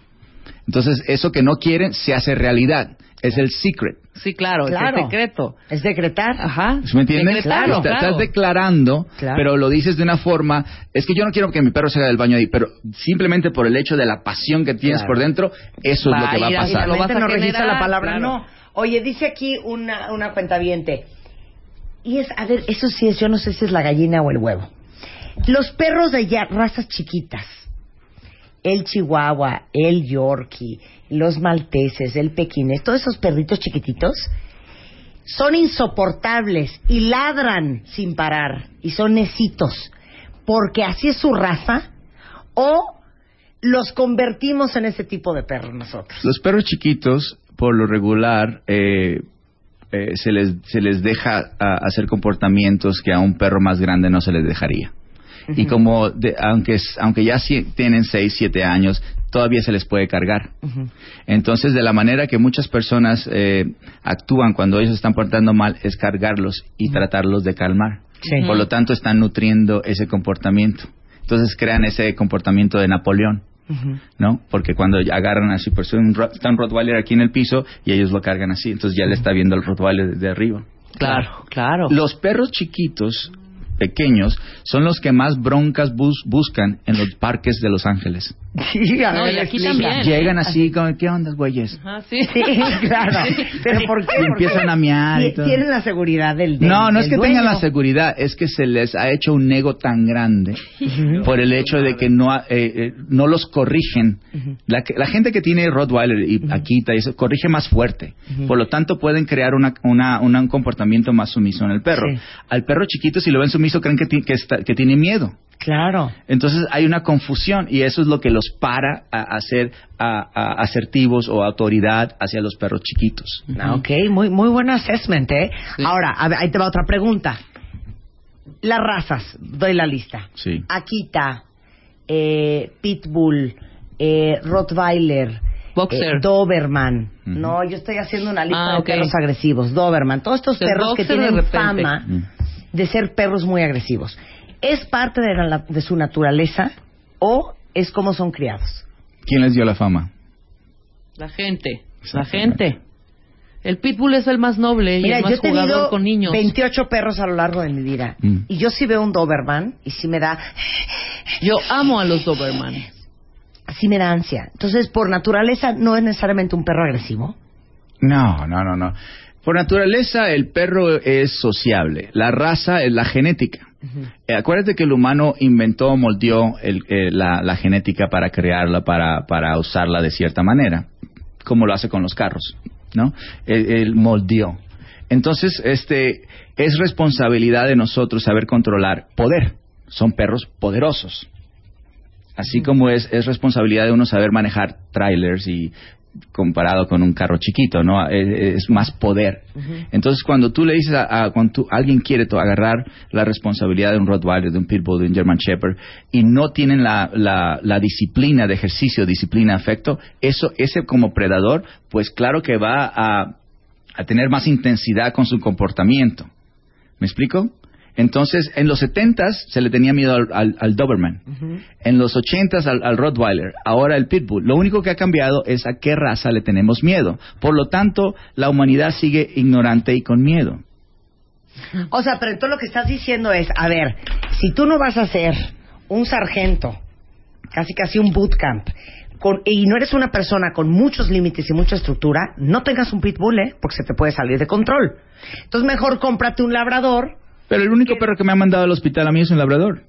Speaker 7: Entonces, eso que no quieren se hace realidad. Es el secret.
Speaker 6: Sí, claro,
Speaker 2: Claro.
Speaker 6: es el secreto.
Speaker 2: Es decretar.
Speaker 6: Ajá.
Speaker 7: ¿Me entiendes? Está-
Speaker 6: claro.
Speaker 7: Estás declarando,
Speaker 2: Claro.
Speaker 7: pero lo dices de una forma, es que yo no quiero que mi perro se haga del baño ahí, pero simplemente por el hecho de la pasión que tienes
Speaker 2: Claro.
Speaker 7: por dentro, eso
Speaker 6: Va
Speaker 7: es lo que va a
Speaker 2: Y
Speaker 7: pasar.
Speaker 6: lo vas a
Speaker 2: no registra la palabra
Speaker 6: claro.
Speaker 2: no. Oye, dice aquí una, una cuentaviente. Y es, a ver, eso sí es, yo no sé si es la gallina o el huevo. Los perros de allá, razas chiquitas, el chihuahua, el yorkie, los malteses, el pequinés, todos esos perritos chiquititos, son insoportables y ladran sin parar y son necitos porque así es su raza o los convertimos en ese tipo de perros nosotros.
Speaker 7: Los perros chiquitos, por lo regular, eh, eh, se, les, se les deja a- hacer comportamientos que a un perro más grande no se les dejaría. Y como, de- aunque, aunque ya si- tienen 6, 7 años, todavía se les puede cargar. Entonces, de la manera que muchas personas eh, actúan cuando ellos están portando mal, es cargarlos y tratarlos de calmar.
Speaker 2: Sí.
Speaker 7: Por lo tanto, están nutriendo ese comportamiento. Entonces, crean ese comportamiento de Napoleón. ¿no? Porque cuando agarran así, Rot- está un Rottweiler aquí en el piso y ellos lo cargan así, entonces ya le está viendo el Rottweiler desde arriba.
Speaker 6: Claro, claro.
Speaker 7: Los perros chiquitos, pequeños, son los que más broncas bus- buscan en los parques de Los Ángeles.
Speaker 2: Sí, a
Speaker 6: No,
Speaker 2: ver,
Speaker 6: y aquí
Speaker 2: explica.
Speaker 6: también.
Speaker 7: Llegan así, como, ¿qué onda, güeyes?
Speaker 6: Ajá, sí.
Speaker 2: Sí, claro. Pero ¿por qué?
Speaker 7: Y empiezan a mear y todo.
Speaker 2: Tienen la seguridad del, del
Speaker 7: No, no es que
Speaker 2: dueño.
Speaker 7: tengan la seguridad, es que se les ha hecho un ego tan grande por el hecho de que no, ha- eh, eh, no los corrigen. la, gente que tiene Rottweiler y Akita y eso, corrige más fuerte. Por lo tanto, pueden crear una, una- una- un comportamiento más sumiso en el perro.
Speaker 2: Sí.
Speaker 7: Al perro chiquito, si lo ven sumiso, creen que, ti- que, está- que tiene miedo.
Speaker 2: Claro.
Speaker 7: Entonces hay una confusión y eso es lo que los para a, a a- asertivos o autoridad hacia los perros chiquitos.
Speaker 2: Ok, muy, muy buen assessment, ¿eh?
Speaker 6: Sí.
Speaker 2: Ahora, a ver, ahí te va otra pregunta. Las razas, doy la lista.
Speaker 7: Sí.
Speaker 2: Akita, eh, Pitbull, eh, Rottweiler,
Speaker 6: Boxer.
Speaker 2: eh, Doberman. No, yo estoy haciendo una lista
Speaker 6: Ah,
Speaker 2: de perros agresivos. Doberman, todos estos perros que
Speaker 6: de
Speaker 2: tienen fama de ser perros muy agresivos. ¿Es parte de, la- de su naturaleza o es como son criados?
Speaker 7: ¿Quién les dio la fama?
Speaker 6: La gente. La gente. El pitbull es el más noble y
Speaker 2: Mira,
Speaker 6: el
Speaker 2: yo
Speaker 6: más
Speaker 2: he tenido
Speaker 6: jugador con niños.
Speaker 2: 28 perros a lo largo de mi vida.
Speaker 7: Mm.
Speaker 2: Y yo sí veo un Doberman y sí me da,
Speaker 6: Yo amo a los Doberman.
Speaker 2: sí me da ansia. Entonces, por naturaleza, no es necesariamente un perro agresivo.
Speaker 7: No, no, no, no. Por naturaleza el perro es sociable, la raza es la genética. Eh, acuérdate que el humano inventó, moldeó el- eh, la, la genética para crearla, para, para usarla de cierta manera, como lo hace con los carros, ¿no? Él, él moldeó. Entonces, este, es responsabilidad de nosotros saber controlar poder. Son perros poderosos. Así como es, es responsabilidad de uno saber manejar trailers y comparado con un carro chiquito, ¿no? Es, es más poder. Entonces, cuando tú le dices a, a- cuando tú- alguien quiere agarrar la responsabilidad de un Rottweiler, de un Pitbull, de un German Shepherd, y no tienen la, la, la disciplina de ejercicio, disciplina, afecto, eso, ese como predador, pues claro que va a, a tener más intensidad con su comportamiento. ¿Me explico? Entonces, en los 70s se le tenía miedo al, al- al Doberman. En los 80s al, al Rottweiler. Ahora el Pitbull. Lo único que ha cambiado es a qué raza le tenemos miedo. Por lo tanto, la humanidad sigue ignorante y con miedo.
Speaker 2: O sea, pero entonces lo que estás diciendo es, a ver, si tú no vas a ser un sargento, casi casi un bootcamp, con, y no eres una persona con muchos límites y mucha estructura, no tengas un pitbull, ¿eh? Porque se te puede salir de control. Entonces mejor cómprate un labrador.
Speaker 7: Pero el único perro que me ha mandado al hospital a mí es un labrador.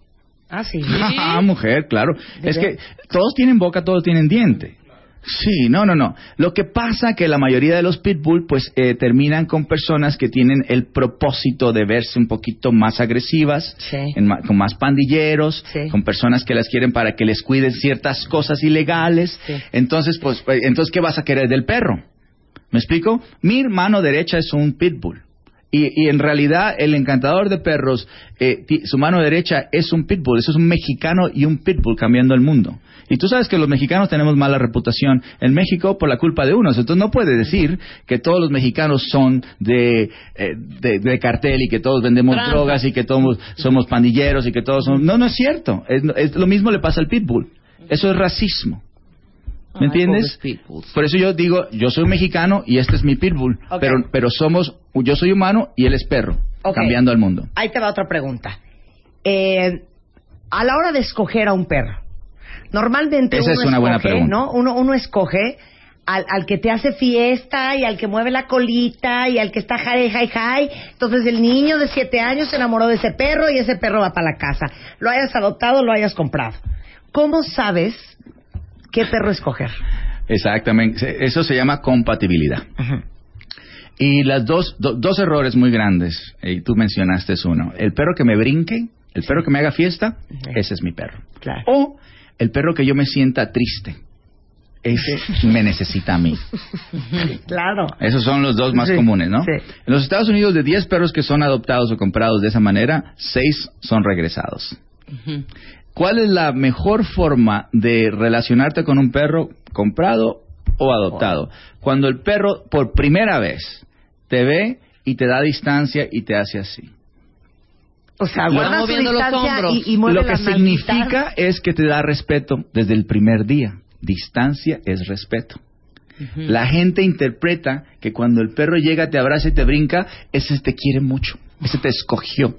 Speaker 2: Ah, sí.
Speaker 7: Ah, mujer, claro.
Speaker 2: ¿De
Speaker 7: Es que todos tienen boca, todos tienen diente. Sí, no, no, no. Lo que pasa que la mayoría de los pitbull pues eh, terminan con personas que tienen el propósito de verse un poquito más agresivas,
Speaker 2: Sí.
Speaker 7: en ma- con más pandilleros,
Speaker 2: Sí.
Speaker 7: con personas que las quieren para que les cuiden ciertas cosas ilegales.
Speaker 2: Sí.
Speaker 7: Entonces, pues, pues, entonces ¿qué vas a querer del perro? ¿Me explico? Mi mano derecha es un pitbull. Y, y en realidad el encantador de perros, eh, su mano derecha es un pitbull. Eso es un mexicano y un pitbull cambiando el mundo. Y tú sabes que los mexicanos tenemos mala reputación en México por la culpa de unos. Entonces no puede decir que todos los mexicanos son de, eh, de, de cartel y que todos vendemos drogas y que todos somos pandilleros y que todos son... No, no es cierto. Es, es- lo mismo le pasa al pitbull. Eso es racismo. ¿Me entiendes? Por eso yo digo, yo soy mexicano y este es mi pitbull. Pero, pero somos, yo soy humano y él es perro. Cambiando al mundo.
Speaker 2: Ahí te va otra pregunta. Eh, a la hora de escoger a un perro, normalmente
Speaker 7: Esa
Speaker 2: uno
Speaker 7: es una buena
Speaker 2: escoge,
Speaker 7: pregunta.
Speaker 2: ¿no? Uno, uno escoge al, al que te hace fiesta y al que mueve la colita y al que está jai, jai, jai. Entonces el niño de siete años se enamoró de ese perro y ese perro va para la casa. Lo hayas adoptado, lo hayas comprado. ¿Cómo sabes qué perro escoger?
Speaker 7: Exactamente. Eso se llama compatibilidad. Y las dos, do- dos errores muy grandes, y tú mencionaste es uno. El perro que me brinque, el perro que me haga fiesta, ese es mi perro.
Speaker 2: Claro.
Speaker 7: O el perro que yo me sienta triste. Ese me necesita a mí.
Speaker 2: Claro.
Speaker 7: Esos son los dos más
Speaker 2: Sí,
Speaker 7: comunes, ¿no?
Speaker 2: sí.
Speaker 7: En los Estados Unidos, de 10 perros que son adoptados o comprados de esa manera, 6 son regresados.
Speaker 6: Ujú.
Speaker 7: ¿Cuál es la mejor forma de relacionarte con un perro comprado o adoptado? Cuando el perro por primera vez te ve y te da distancia y te hace así.
Speaker 2: O sea, guarda su
Speaker 6: los
Speaker 2: y, y mueve
Speaker 7: Lo que significa es que te da respeto desde el primer día. Distancia es respeto. La gente interpreta que cuando el perro llega, te abraza y te brinca, ese te quiere mucho, ese te escogió.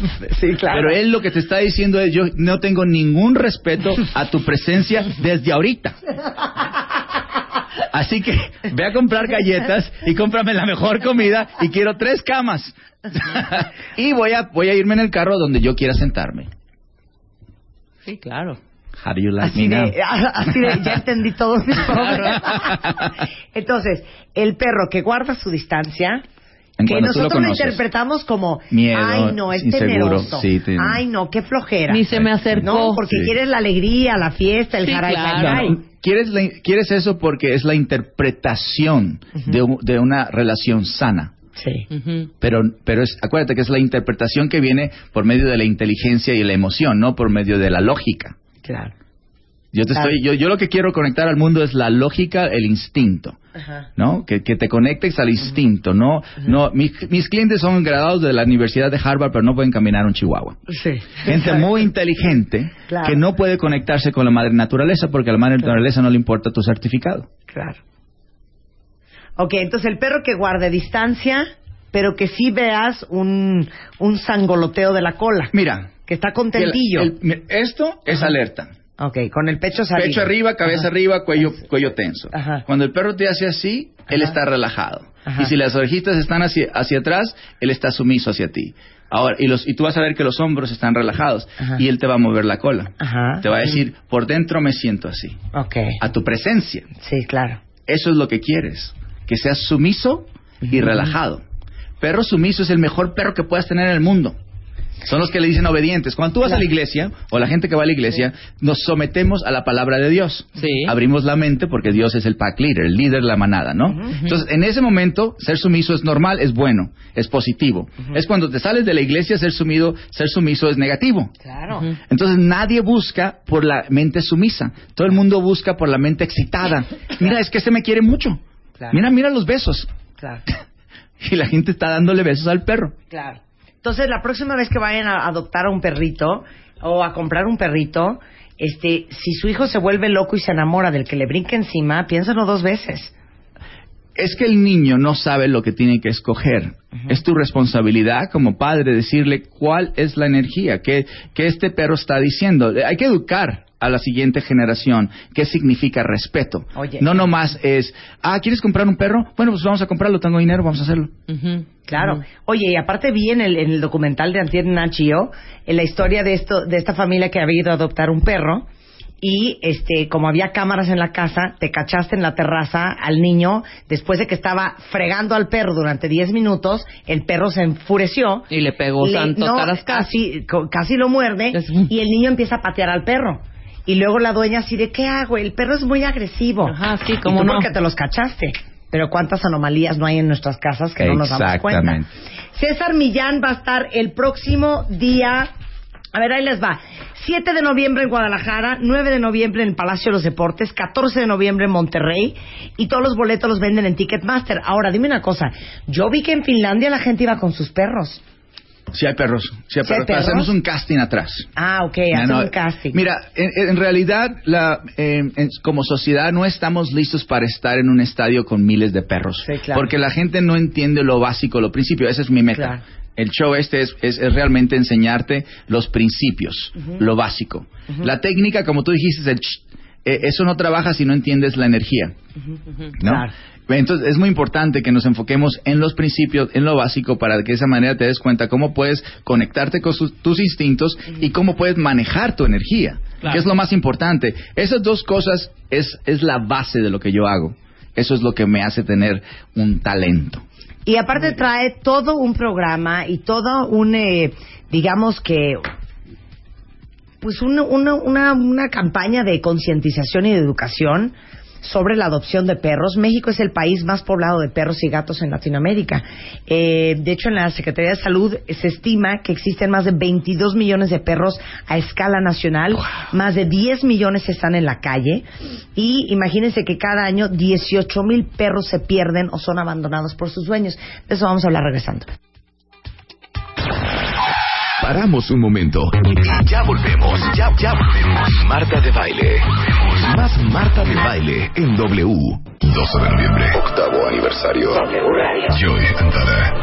Speaker 2: Sí, claro.
Speaker 7: Pero él lo que te está diciendo es, yo no tengo ningún respeto a tu presencia desde ahorita. Así que ve a comprar galletas y cómprame la mejor comida y quiero tres camas. y voy a, voy a irme en el carro donde yo quiera sentarme.
Speaker 6: Sí, claro.
Speaker 7: How do you like
Speaker 2: Así
Speaker 7: me now?
Speaker 2: de, así de, ya entendí todos mis problemas. Entonces, el perro que guarda su distancia,
Speaker 7: En
Speaker 2: que
Speaker 7: lo
Speaker 2: nosotros lo, interpretamos como,
Speaker 7: Miedo,
Speaker 2: ay no, es
Speaker 7: inseguro,
Speaker 2: temeroso,
Speaker 7: sí,
Speaker 2: ay no, qué flojera.
Speaker 6: Ni se me acercó.
Speaker 2: No, porque
Speaker 7: Sí.
Speaker 2: quieres la alegría, la fiesta, el
Speaker 6: Sí,
Speaker 2: jaray,
Speaker 6: claro.
Speaker 2: jaray.
Speaker 7: No, ¿Quieres, la- quieres eso porque es la interpretación de, un- de una relación sana.
Speaker 2: Sí.
Speaker 7: Pero, pero es, acuérdate que es la interpretación que viene por medio de la inteligencia y la emoción, no por medio de la lógica.
Speaker 2: Claro.
Speaker 7: Yo, te
Speaker 2: Claro.
Speaker 7: estoy, yo, yo lo que quiero conectar al mundo es la lógica, el instinto,
Speaker 2: Ajá.
Speaker 7: ¿no? Que, que te conectes al instinto, ¿no? no mis, mis clientes son graduados de la Universidad de Harvard, pero no pueden caminar un chihuahua.
Speaker 2: Sí.
Speaker 7: Gente muy inteligente
Speaker 2: Claro.
Speaker 7: que no puede conectarse con la madre naturaleza porque a la madre naturaleza no le importa tu certificado.
Speaker 2: Claro. Ok, entonces el perro que guarde distancia, pero que sí veas un, un sangoloteo de la cola.
Speaker 7: Mira,
Speaker 2: Que está contentillo.
Speaker 7: el- el- mira, esto es alerta.
Speaker 2: Ok, con el pecho salido.
Speaker 7: Pecho arriba, cabeza
Speaker 2: Ajá.
Speaker 7: arriba, cuello, cuello tenso.
Speaker 2: Ajá.
Speaker 7: Cuando el perro te hace así, él
Speaker 2: Ajá.
Speaker 7: está relajado.
Speaker 2: Ajá.
Speaker 7: Y si las orejitas están hacia, hacia atrás, él está sumiso hacia ti. Ahora, y, los, y tú vas a ver que los hombros están relajados
Speaker 2: Ajá.
Speaker 7: y él te va a mover la cola.
Speaker 2: Ajá.
Speaker 7: Te va a decir, por dentro me siento así.
Speaker 2: Ok.
Speaker 7: A tu presencia.
Speaker 2: Sí, claro.
Speaker 7: Eso es lo que quieres. Que seas sumiso y relajado. Perro sumiso es el mejor perro que puedas tener en el mundo. Son los que le dicen obedientes. Cuando tú vas a la iglesia, o la gente que va a la iglesia, nos sometemos a la palabra de Dios.
Speaker 6: Sí.
Speaker 7: Abrimos la mente porque Dios es el pack leader, el líder de la manada, ¿no? Entonces, en ese momento, ser sumiso es normal, es bueno, es positivo. Es cuando te sales de la iglesia, ser, sumido, ser sumiso es negativo.
Speaker 2: Claro.
Speaker 7: Entonces nadie busca por la mente sumisa. Todo el mundo busca por la mente excitada. Mira, es que este me quiere mucho.
Speaker 2: Claro.
Speaker 7: Mira, mira los besos.
Speaker 2: Claro.
Speaker 7: Y la gente está dándole besos al perro.
Speaker 2: Claro. Entonces, la próxima vez que vayan a adoptar a un perrito o a comprar un perrito, este, si su hijo se vuelve loco y se enamora del que le brinca encima, piénsalo dos veces.
Speaker 7: Es que el niño no sabe lo que tiene que escoger. Es tu responsabilidad como padre decirle cuál es la energía que, que este perro está diciendo. Hay que educar a la siguiente generación qué significa respeto.
Speaker 2: Oye.
Speaker 7: No nomás es, ah, ¿quieres comprar un perro? Bueno, pues vamos a comprarlo, tengo dinero, vamos a hacerlo.
Speaker 6: Ujú.
Speaker 2: Claro. Oye, y aparte vi en el, en el documental de Antier Nachio en la historia de esto, de esta familia que había ido a adoptar un perro y este, como había cámaras en la casa, te cachaste en la terraza al niño después de que estaba fregando al perro durante 10 minutos, el perro se enfureció.
Speaker 6: Y le pegó
Speaker 2: Le-
Speaker 6: tanto
Speaker 2: no,
Speaker 6: tarascas.
Speaker 2: casi, casi lo muerde
Speaker 6: Es-
Speaker 2: y el niño empieza a patear al perro. Y luego la dueña así de, ¿qué hago? El perro es muy agresivo.
Speaker 6: Ajá, sí,
Speaker 2: tú
Speaker 6: no.
Speaker 2: porque te los cachaste. Pero cuántas anomalías no hay en nuestras casas que no nos damos cuenta. César Millán va a estar el próximo día. A ver, ahí les va. 7 de noviembre en Guadalajara, 9 de noviembre en el Palacio de los Deportes, 14 de noviembre en Monterrey y todos los boletos los venden en Ticketmaster. Ahora, dime una cosa. Yo vi que en Finlandia la gente iba con sus perros.
Speaker 7: Sí hay perros, sí hay
Speaker 2: ¿Sí hay
Speaker 7: perros, hacemos un casting atrás.
Speaker 2: Ah, ok,
Speaker 7: No, no,
Speaker 2: un casting.
Speaker 7: Mira, en, en realidad, la, eh, en- como sociedad no estamos listos para estar en un estadio con miles de perros.
Speaker 2: Sí, claro.
Speaker 7: Porque la gente no entiende lo básico, lo principio. Esa es mi meta.
Speaker 2: Claro.
Speaker 7: El show este es, es- es realmente enseñarte los principios, lo básico. La técnica, como tú dijiste, es el ch- eh, eso no trabaja si no entiendes la energía. ¿no?
Speaker 2: Claro.
Speaker 7: Entonces es muy importante que nos enfoquemos en los principios, en lo básico, para que de esa manera te des cuenta cómo puedes conectarte con sus- tus instintos y cómo puedes manejar tu energía,
Speaker 6: Claro.
Speaker 7: que es lo más importante. Esas dos cosas es, es la base de lo que yo hago. Eso es lo que me hace tener un talento.
Speaker 2: Y aparte trae todo un programa y todo un, eh, digamos que, pues una, una, una, una campaña de concientización y de educación sobre la adopción de perros. México es el país más poblado de perros y gatos en Latinoamérica. Eh, de hecho, en la Secretaría de Salud se estima que existen más de 22 millones de perros a escala nacional, más de 10 millones están en la calle y imagínense que cada año 18 mil perros se pierden o son abandonados por sus dueños. De eso vamos a hablar regresando.
Speaker 5: Paramos un momento y ya volvemos. Ya, ya volvemos. Marta de baile. Más Marta de baile en W. 12 de noviembre, octavo aniversario. Joy Antara.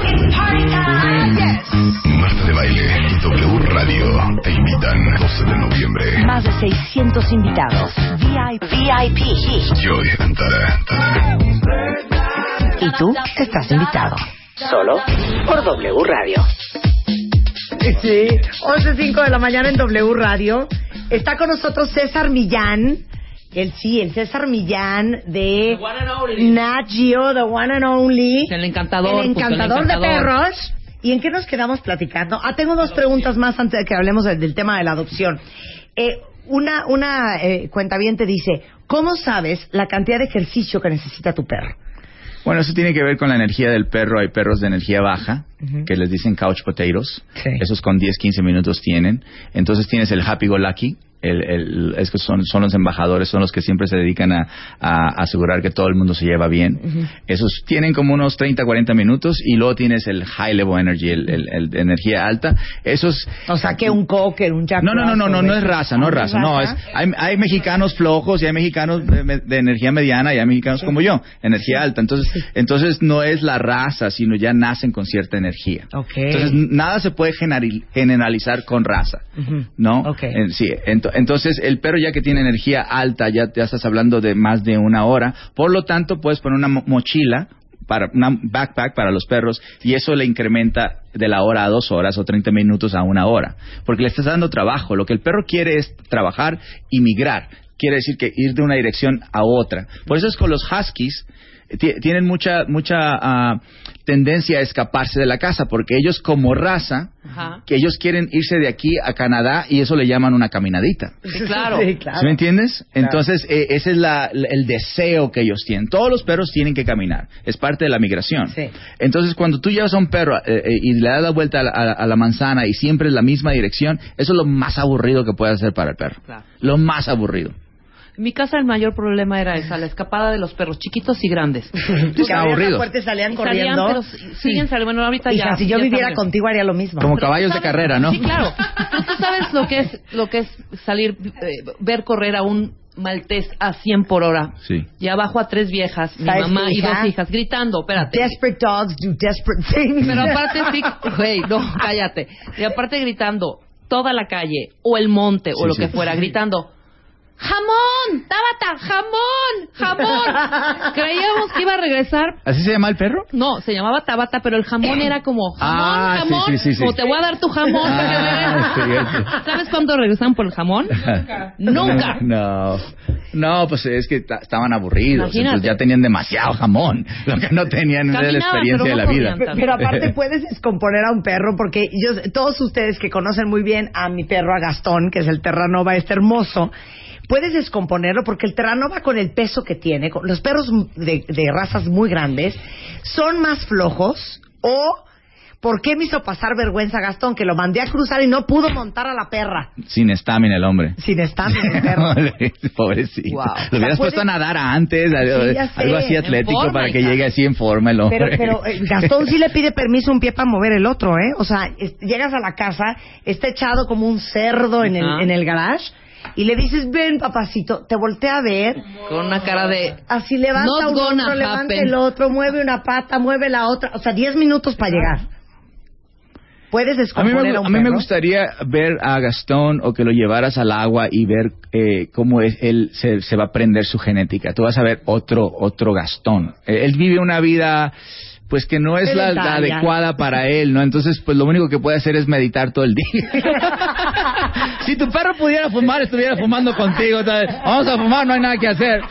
Speaker 5: Marta de Baile y W Radio te invitan 12 de noviembre.
Speaker 2: Más de 600 invitados. VIP. VIP.
Speaker 5: Joy Antara.
Speaker 2: Y tú estás invitado. Solo por W Radio. Sí, 11.05 de la mañana en W Radio. Está con nosotros César Millán. El sí, el César Millán de Nat Geo, The One and Only.
Speaker 6: El encantador,
Speaker 2: El encantador de perros. ¿Y en qué nos quedamos platicando? Ah, tengo dos preguntas más antes de que hablemos del, del tema de la adopción. Eh, una una eh, cuentaviente dice, ¿cómo sabes la cantidad de ejercicio que necesita tu perro?
Speaker 7: Bueno, eso tiene que ver con la energía del perro. Hay perros de energía baja, que les dicen couch potatoes.
Speaker 2: Sí.
Speaker 7: Esos con 10, 15 minutos tienen. Entonces tienes el happy go lucky. El, el- es que son, son los embajadores, son los que siempre se dedican a, a asegurar que todo el mundo se lleva bien. Esos tienen como unos 30, 40 minutos. Y luego tienes el high level energy, el, energía alta. Esos
Speaker 2: O sea, que un cocker, un jack
Speaker 7: no, no, no, no, no, no es raza, no es raza, no, es, hay, hay mexicanos flojos y hay mexicanos de, de energía mediana y hay mexicanos como yo, energía alta, entonces, entonces no es la raza, sino ya nacen con cierta energía.
Speaker 2: Ok.
Speaker 7: Entonces nada se puede generali- generalizar con raza. ¿no? Sí, ento- entonces el perro ya que tiene energía alta, ya, estás hablando de más de una hora, por lo tanto puedes poner una mo- mochila para una backpack para los perros y eso le incrementa de la hora a dos horas o 30 minutos a una hora. Porque le estás dando trabajo. Lo que el perro quiere es trabajar y migrar. Quiere decir que ir de una dirección a otra. Por eso es con los huskies ti- tienen mucha mucha ah, tendencia a escaparse de la casa porque ellos como raza
Speaker 6: Ajá.
Speaker 7: que ellos quieren irse de aquí a Canadá y eso le llaman una caminadita
Speaker 6: Sí, claro.
Speaker 2: Sí, claro.
Speaker 7: ¿Sí me entiendes? Entonces, eh, ese es la- el deseo que ellos tienen. Todos los perros tienen que caminar. Es parte de la migración.
Speaker 2: Sí.
Speaker 7: Entonces, cuando tú llevas a un perro eh, eh, y le das la vuelta a la, a- a la manzana y siempre es la misma dirección, eso es lo más aburrido que puede hacer para el perro.
Speaker 6: Claro.
Speaker 7: Lo más aburrido.
Speaker 6: En mi casa el mayor problema era esa, la escapada de los perros, chiquitos y grandes.
Speaker 2: Que
Speaker 7: Está
Speaker 2: abrían la
Speaker 7: aburrido.
Speaker 2: puerta y salían
Speaker 6: Y salían,
Speaker 2: corriendo.
Speaker 6: pero s- siguen saliendo. Bueno, ahorita
Speaker 2: Hija,
Speaker 6: ya.
Speaker 2: si yo
Speaker 6: ya
Speaker 2: viviera
Speaker 6: están-
Speaker 2: contigo haría lo mismo.
Speaker 7: Como
Speaker 6: Pero
Speaker 7: caballos
Speaker 6: tú
Speaker 7: de
Speaker 6: sabes-
Speaker 7: carrera, ¿no?
Speaker 6: Sí, claro. Pero tú sabes lo que es lo que es salir eh, ver correr a un maltés a 100 por hora.
Speaker 7: Sí.
Speaker 6: Y abajo a tres viejas, mi
Speaker 2: ¿Sabes
Speaker 6: mamá
Speaker 2: qué,
Speaker 6: y
Speaker 2: hija?
Speaker 6: dos hijas gritando, espérate.
Speaker 2: Desperate dogs do desperate things.
Speaker 6: Pero aparte sí, güey, no, cállate. Y aparte gritando toda la calle o el monte o
Speaker 7: Sí,
Speaker 6: lo
Speaker 7: sí.
Speaker 6: que fuera gritando ¡Jamón! ¡Tabata! ¡Jamón! ¡Jamón! Creíamos que iba a regresar
Speaker 7: ¿Así se llama el perro?
Speaker 6: no, se llamaba Tabata, pero el jamón era como jamón,
Speaker 7: Ah, sí,
Speaker 6: jamón,
Speaker 7: sí, sí, sí.
Speaker 6: como te voy a dar tu jamón.
Speaker 7: Ah,
Speaker 6: para. ¿Sabes cuándo regresan por el jamón? Nunca.
Speaker 7: No. No, pues es que ta- estaban aburridos.
Speaker 6: Imagínate.
Speaker 7: Entonces ya tenían demasiado jamón. Lo que no tenían era la experiencia
Speaker 6: pero
Speaker 7: de la vida.
Speaker 2: Pero aparte puedes descomponer a un perro porque yo, todos ustedes que conocen muy bien a mi perro, a Gastón, que es el Terranova, este hermoso, puedes descomponerlo porque el Terranova con el peso que tiene, con los perros de, de razas muy grandes, son más flojos o... ¿Por qué me hizo pasar vergüenza Gastón? Que lo mandé a cruzar y no pudo montar a la perra.
Speaker 7: Sin estamina el hombre.
Speaker 2: Sin estamina el perro.
Speaker 7: Pobrecito.
Speaker 6: Wow.
Speaker 7: Lo
Speaker 2: O sea,
Speaker 7: hubieras
Speaker 2: puede-
Speaker 7: puesto a nadar antes,
Speaker 2: sé.
Speaker 7: algo así atlético
Speaker 6: forma,
Speaker 7: para que llegue así en forma el
Speaker 2: Pero,
Speaker 7: hombre.
Speaker 2: pero eh, Gastón sí le pide permiso un pie para mover el otro, ¿eh? O sea, es- llegas a la casa, está echado como un cerdo en el, en el garage y le dices, ven papacito, te voltea a ver,
Speaker 6: Con una cara de
Speaker 2: así levanta un otro, levanta
Speaker 6: happen.
Speaker 2: el otro, mueve una pata, mueve la otra, o sea, 10 minutos para llegar. ¿Puedes
Speaker 7: A mí,
Speaker 2: descomponer
Speaker 7: me,
Speaker 2: a, un
Speaker 7: a mí me gustaría ver a Gastón o que lo llevaras al agua y ver eh, cómo es, él se, se va a aprender su genética. Tú vas a ver otro otro Gastón. Eh, él vive una vida pues que no es la, adecuada para él, ¿no? Entonces, pues lo único que puede hacer es meditar todo el día. si tu perro pudiera fumar, estuviera fumando contigo. ¿sabes? Vamos a fumar, no hay nada que hacer.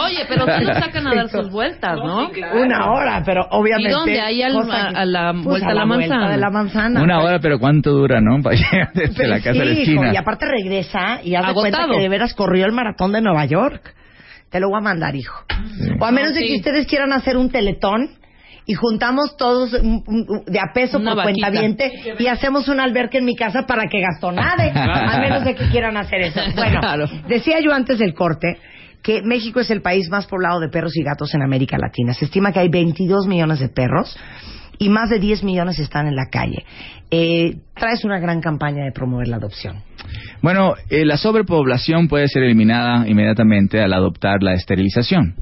Speaker 6: Oye, pero sí lo sacan a dar sus vueltas, ¿no?
Speaker 2: Una hora, pero obviamente...
Speaker 6: ¿Y dónde? Ahí al- a- a la
Speaker 2: pues,
Speaker 6: vuelta a la
Speaker 2: vuelta
Speaker 6: manzana.
Speaker 2: de la manzana.
Speaker 7: Una hora, pero ¿cuánto dura, no? Para llegar desde
Speaker 2: Pero
Speaker 7: la casa a la
Speaker 2: sí,
Speaker 7: esquina.
Speaker 2: hijo, y aparte regresa y haz de cuenta que de veras corrió el maratón de Nueva York. Te lo voy a mandar, hijo. O a menos de que ustedes quieran hacer un teletón y juntamos todos un- un- de a peso
Speaker 6: Una
Speaker 2: por
Speaker 6: vaquita.
Speaker 2: cuentaviente y hacemos un alberca en mi casa para que gastonade. a menos de que quieran hacer eso. Bueno,
Speaker 6: Claro.
Speaker 2: decía yo antes del corte que México es el país más poblado de perros y gatos en América Latina. Se estima que hay 22 millones de perros y más de 10 millones están en la calle. Eh, traes una gran campaña de promover la adopción.
Speaker 7: Bueno, eh, la sobrepoblación puede ser eliminada inmediatamente al adoptar la esterilización.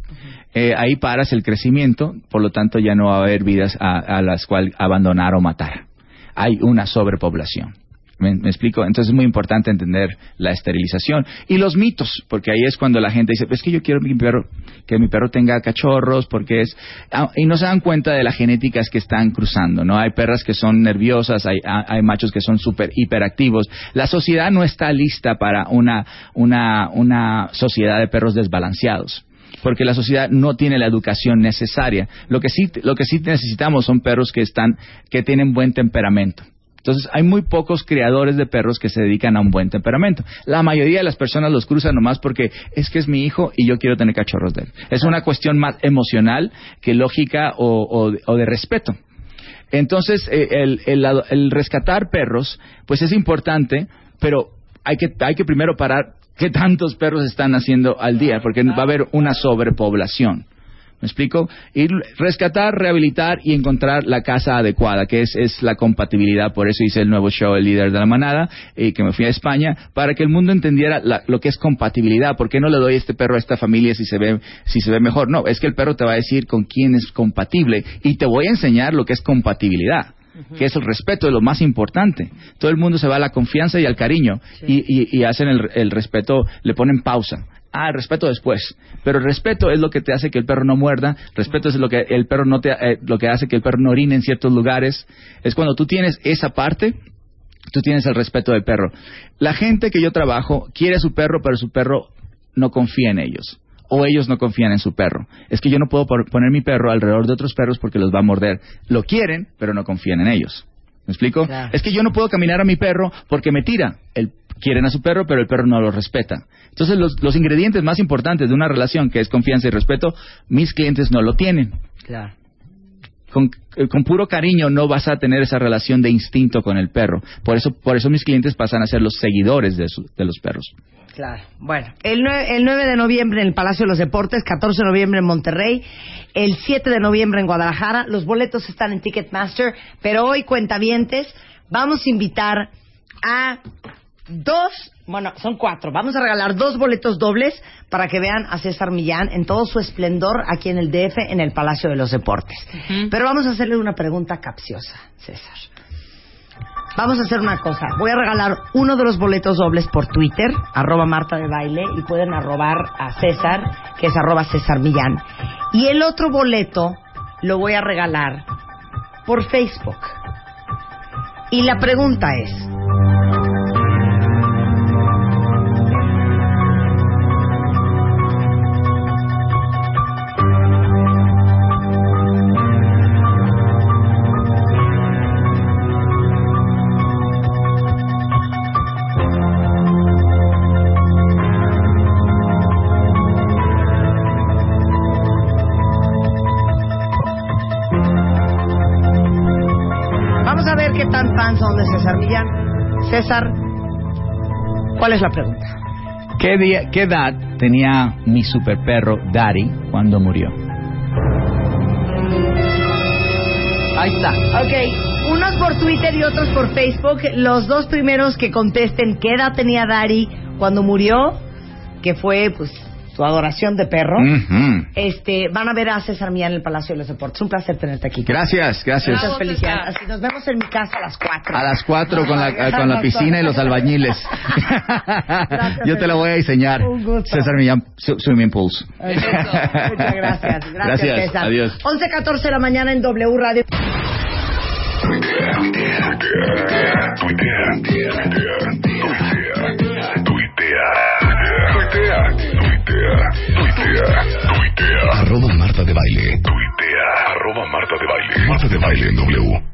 Speaker 7: Eh, ahí paras el crecimiento, por lo tanto ya no va a haber vidas a, las cuales abandonar o matar. Hay una sobrepoblación. ¿Me, explico? Entonces es muy importante entender la esterilización y los mitos, porque ahí es cuando la gente dice, es que yo quiero mi perro, que mi perro tenga cachorros, porque es... ah, Y no se dan cuenta de las genéticas que están cruzando, ¿no? Hay perras que son nerviosas, hay, ah, hay machos que son súper hiperactivos. La sociedad no está lista para una, una, una sociedad de perros desbalanceados porque la sociedad no tiene la educación necesaria. Lo que sí, lo que sí necesitamos son perros que están, que tienen buen temperamento. Entonces, hay muy pocos criadores de perros que se dedican a un buen temperamento. La mayoría de las personas los cruzan nomás porque es que es mi hijo y yo quiero tener cachorros de él. Es una cuestión más emocional que lógica o, o- o de respeto. Entonces, eh, el, el- el rescatar perros, pues es importante, pero hay que, hay que primero parar qué tantos perros están haciendo al día, porque va a haber una sobrepoblación. ¿Me explico? Ir, rescatar, rehabilitar y encontrar la casa adecuada, que es, es la compatibilidad. Por eso hice el nuevo show El Líder de la Manada, y que me fui a España, para que el mundo entendiera la- lo que es compatibilidad. ¿Por qué no le doy este perro a esta familia si se, ve, si se ve mejor? No, es que el perro te va a decir con quién es compatible y te voy a enseñar lo que es compatibilidad. Que es el respeto, es lo más importante. Todo el mundo se va a la confianza y al cariño y, y- y hacen el, el respeto, le ponen pausa. Ah, el respeto después. Pero el respeto es lo que te hace que el perro no muerda. Respeto es lo que el perro no te, eh, lo que hace que el perro no orine en ciertos lugares. Es cuando tú tienes esa parte, tú tienes el respeto del perro. La gente que yo trabajo quiere a su perro, pero su perro no confía en ellos. O ellos no confían en su perro. Es que yo no puedo poner mi perro alrededor de otros perros porque los va a morder. Lo quieren, pero no confían en ellos. ¿Me explico?
Speaker 2: Claro.
Speaker 7: Es que yo no puedo caminar a mi perro porque me tira. El, quieren a su perro, pero el perro no lo respeta. Entonces, los, los ingredientes más importantes de una relación, que es confianza y respeto, mis clientes no lo tienen.
Speaker 2: Claro.
Speaker 7: Con, eh, con puro cariño no vas a tener esa relación de instinto con el perro. Por eso, por eso mis clientes pasan a ser los seguidores de, su- de los perros.
Speaker 2: Claro. Bueno, el 9, el 9 de noviembre en el Palacio de los Deportes, 14 de noviembre en Monterrey, el 7 de noviembre en Guadalajara. Los boletos están en Ticketmaster, pero hoy, cuentavientes, vamos a invitar a dos, bueno, son cuatro. Vamos a regalar dos boletos dobles para que vean a César Millán en todo su esplendor aquí en el DF, en el Palacio de los Deportes. Pero vamos a hacerle una pregunta capciosa, César. Vamos a hacer una cosa. Voy a regalar uno de los boletos dobles por Twitter, arroba Marta de Baile, y pueden arrobar a César, que es arroba César Millán. Y el otro boleto lo voy a regalar por Facebook. Y la pregunta es, César, ¿cuál es la pregunta?
Speaker 7: ¿Qué, día- qué edad tenía mi super perro Daddy cuando murió?
Speaker 6: Ahí está.
Speaker 2: Ok, unos por Twitter y otros por Facebook. Los dos primeros que contesten qué edad tenía Dari cuando murió, que fue pues su adoración de perro,
Speaker 7: Ujú.
Speaker 2: este, van a ver a César Millán en el Palacio de los Deportes. Un placer tenerte aquí.
Speaker 7: Gracias, gracias.
Speaker 2: Muchas felicidades. Así nos vemos en mi casa a las 4.
Speaker 7: A las cuatro con la, con la piscina y los albañiles. Yo te la voy a diseñar.
Speaker 2: Un gusto.
Speaker 7: César Millán, Swimming Pools.
Speaker 2: Muchas gracias. Gracias, César.
Speaker 7: Adiós.
Speaker 2: 11.14 de la mañana en W Radio.
Speaker 5: Tuitea, tuitea, tuitea, tuitea, tuitea, tuitea, tuitea, tuitea, tuitea. Arroba Marta de Baile. Tuitea. Arroba Marta de Baile. Marta de Baile en W.